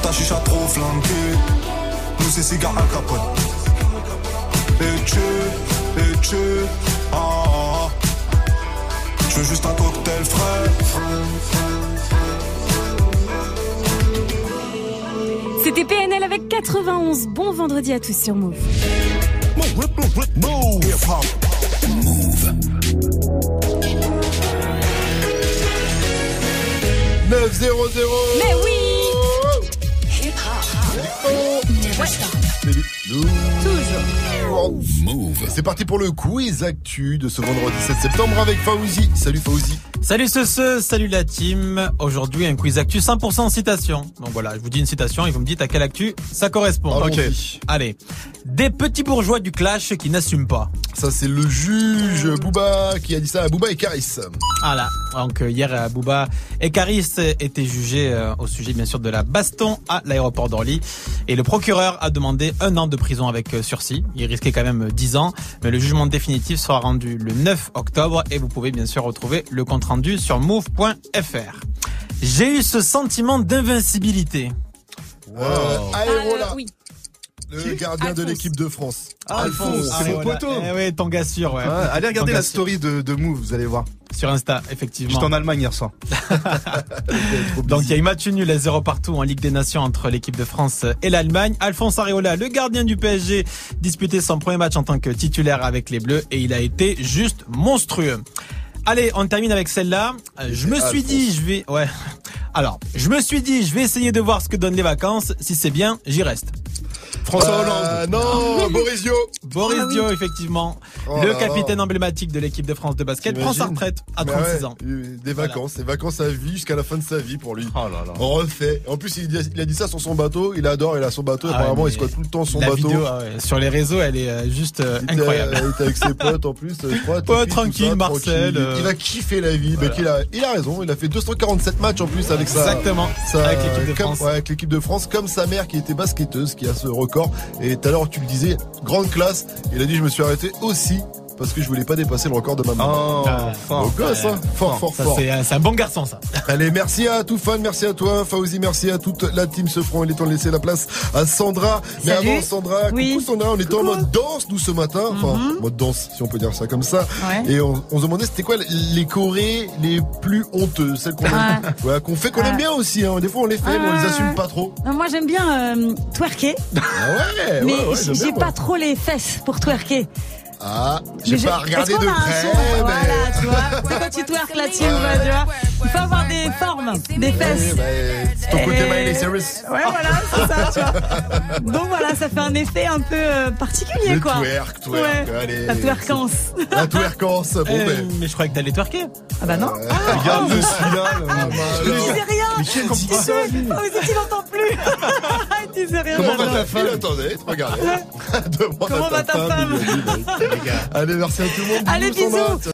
Ta chicha trop flanquée, nous c'est cigare à capote. Et tu, et tu, ah, ah, ah. Je veux juste un cocktail frais. C'était PNL avec 91. Bon vendredi à tous sur Move. Move. 9-0-0 Mais oui Toujours. Move. C'est parti pour le quiz actu de ce vendredi 7 septembre avec Fauzi. Salut Fauzi. Salut ce, ce salut la team. Aujourd'hui un quiz actu 100% citation. Donc voilà, je vous dis une citation et vous me dites à quelle actu ça correspond. Allons-y. Allez. Des petits bourgeois du clash qui n'assument pas. Ça c'est le juge Booba qui a dit ça à Booba et Caris. Voilà. Donc euh, hier euh, Booba et Caris étaient jugés euh, au sujet bien sûr de la baston à l'aéroport d'Orly et le procureur a demandé un an de prison avec sursis. Il risquait quand même 10 ans, mais le jugement définitif sera rendu le 9 octobre et vous pouvez bien sûr retrouver le compte rendu sur move.fr. J'ai eu ce sentiment d'invincibilité. Euh, Aérola. oui. Le gardien de l'équipe de France. Ah, Alphonse, Ah, c'est mon voilà. poteau. Eh ouais, ton gars sûr, ouais. Ouais, allez regarder la story de, de Move, vous allez voir. Sur Insta, effectivement. J'étais en Allemagne hier soir. *laughs* Donc il y a eu match nul à zéro partout en Ligue des Nations entre l'équipe de France et l'Allemagne. Alphonse Areola, le gardien du PSG, disputait son premier match en tant que titulaire avec les Bleus et il a été juste monstrueux. Allez, on termine avec celle-là. Euh, Je me suis dit, je vais, ouais. Alors, je me suis dit, je vais essayer de voir ce que donnent les vacances. Si c'est bien, j'y reste. François Euh, non, Boris Dio. Boris Ah. Dio, effectivement. Oh le là là. capitaine emblématique de l'équipe de France de basket prend sa retraite à Mais 36 ouais, ans. Des vacances, des vacances à vie jusqu'à la fin de sa vie pour lui. Oh On refait. En plus, il a, il a dit ça sur son bateau. Il adore, il a son bateau. Ah apparemment, il squatte tout le temps son La bateau. vidéo ah ouais, sur les réseaux, elle est euh, juste euh, Il était- incroyable. Il était avec ses *laughs* potes en plus, je crois. Ouais, tranquille, ça, Marcel, tranquille. euh, Il va kiffer la vie. voilà. Il, a, il a raison. Il a fait 247 matchs en plus avec sa. Exactement. sa- Avec l'équipe de comme- France. ouais, avec l'équipe de France, comme sa mère qui était basketteuse, qui a ce record. Et tout à l'heure, tu le disais, grande classe. Il a dit, je me suis arrêté aussi parce que je voulais pas dépasser le record de ma maman. Oh, fort. Beau gosse, hein. Fort, fort, Ça, fort. c'est un- bon garçon, ça. Allez, merci à tout fan, merci à toi, Fauzi, merci à toute la team Sefran. Il est temps de laisser la place à Sandra. Mais Salut. avant Sandra, coucou Sandra, on était en mode danse nous ce matin, enfin mode danse si on peut dire ça comme ça. Mhm. Ouais. Et on, on se demandait c'était quoi les chorés les plus honteux, celles qu'on ouais, qu'on fait, qu'on Ouais. aime bien aussi. Hein. Des fois on les fait, mais on les Ouais. assume pas trop. Non, moi j'aime bien euh, twerker, Ah ouais, mais ouais, ouais, j'aime j'ai pas trop les fesses pour twerker. Ah, j'ai je- pas regardé de près, son mais. Voilà, tu vois. C'est *laughs* quand tu twerks là-dessus, ouais, tu vois. Il faut avoir des formes, des fesses. Ouais, bah, c'est ton côté Miley Cyrus. Ouais, voilà, c'est ça, tu vois. Donc voilà, ça fait un effet un peu euh, particulier, Le quoi. twerk, twerk, Ouais, allez. La twerkance. La twerkance, bon Eh, ben. mais je croyais que t'allais twerker. Ah bah non. Regarde le celui-là. Il disait rien. Disait, oh, mais il n'entend plus. *laughs* Il disait rien. Comment va ta femme Il attendait, regardez. Comment va ta femme dit. *laughs* Allez, merci à tout le monde. Allez, bisous.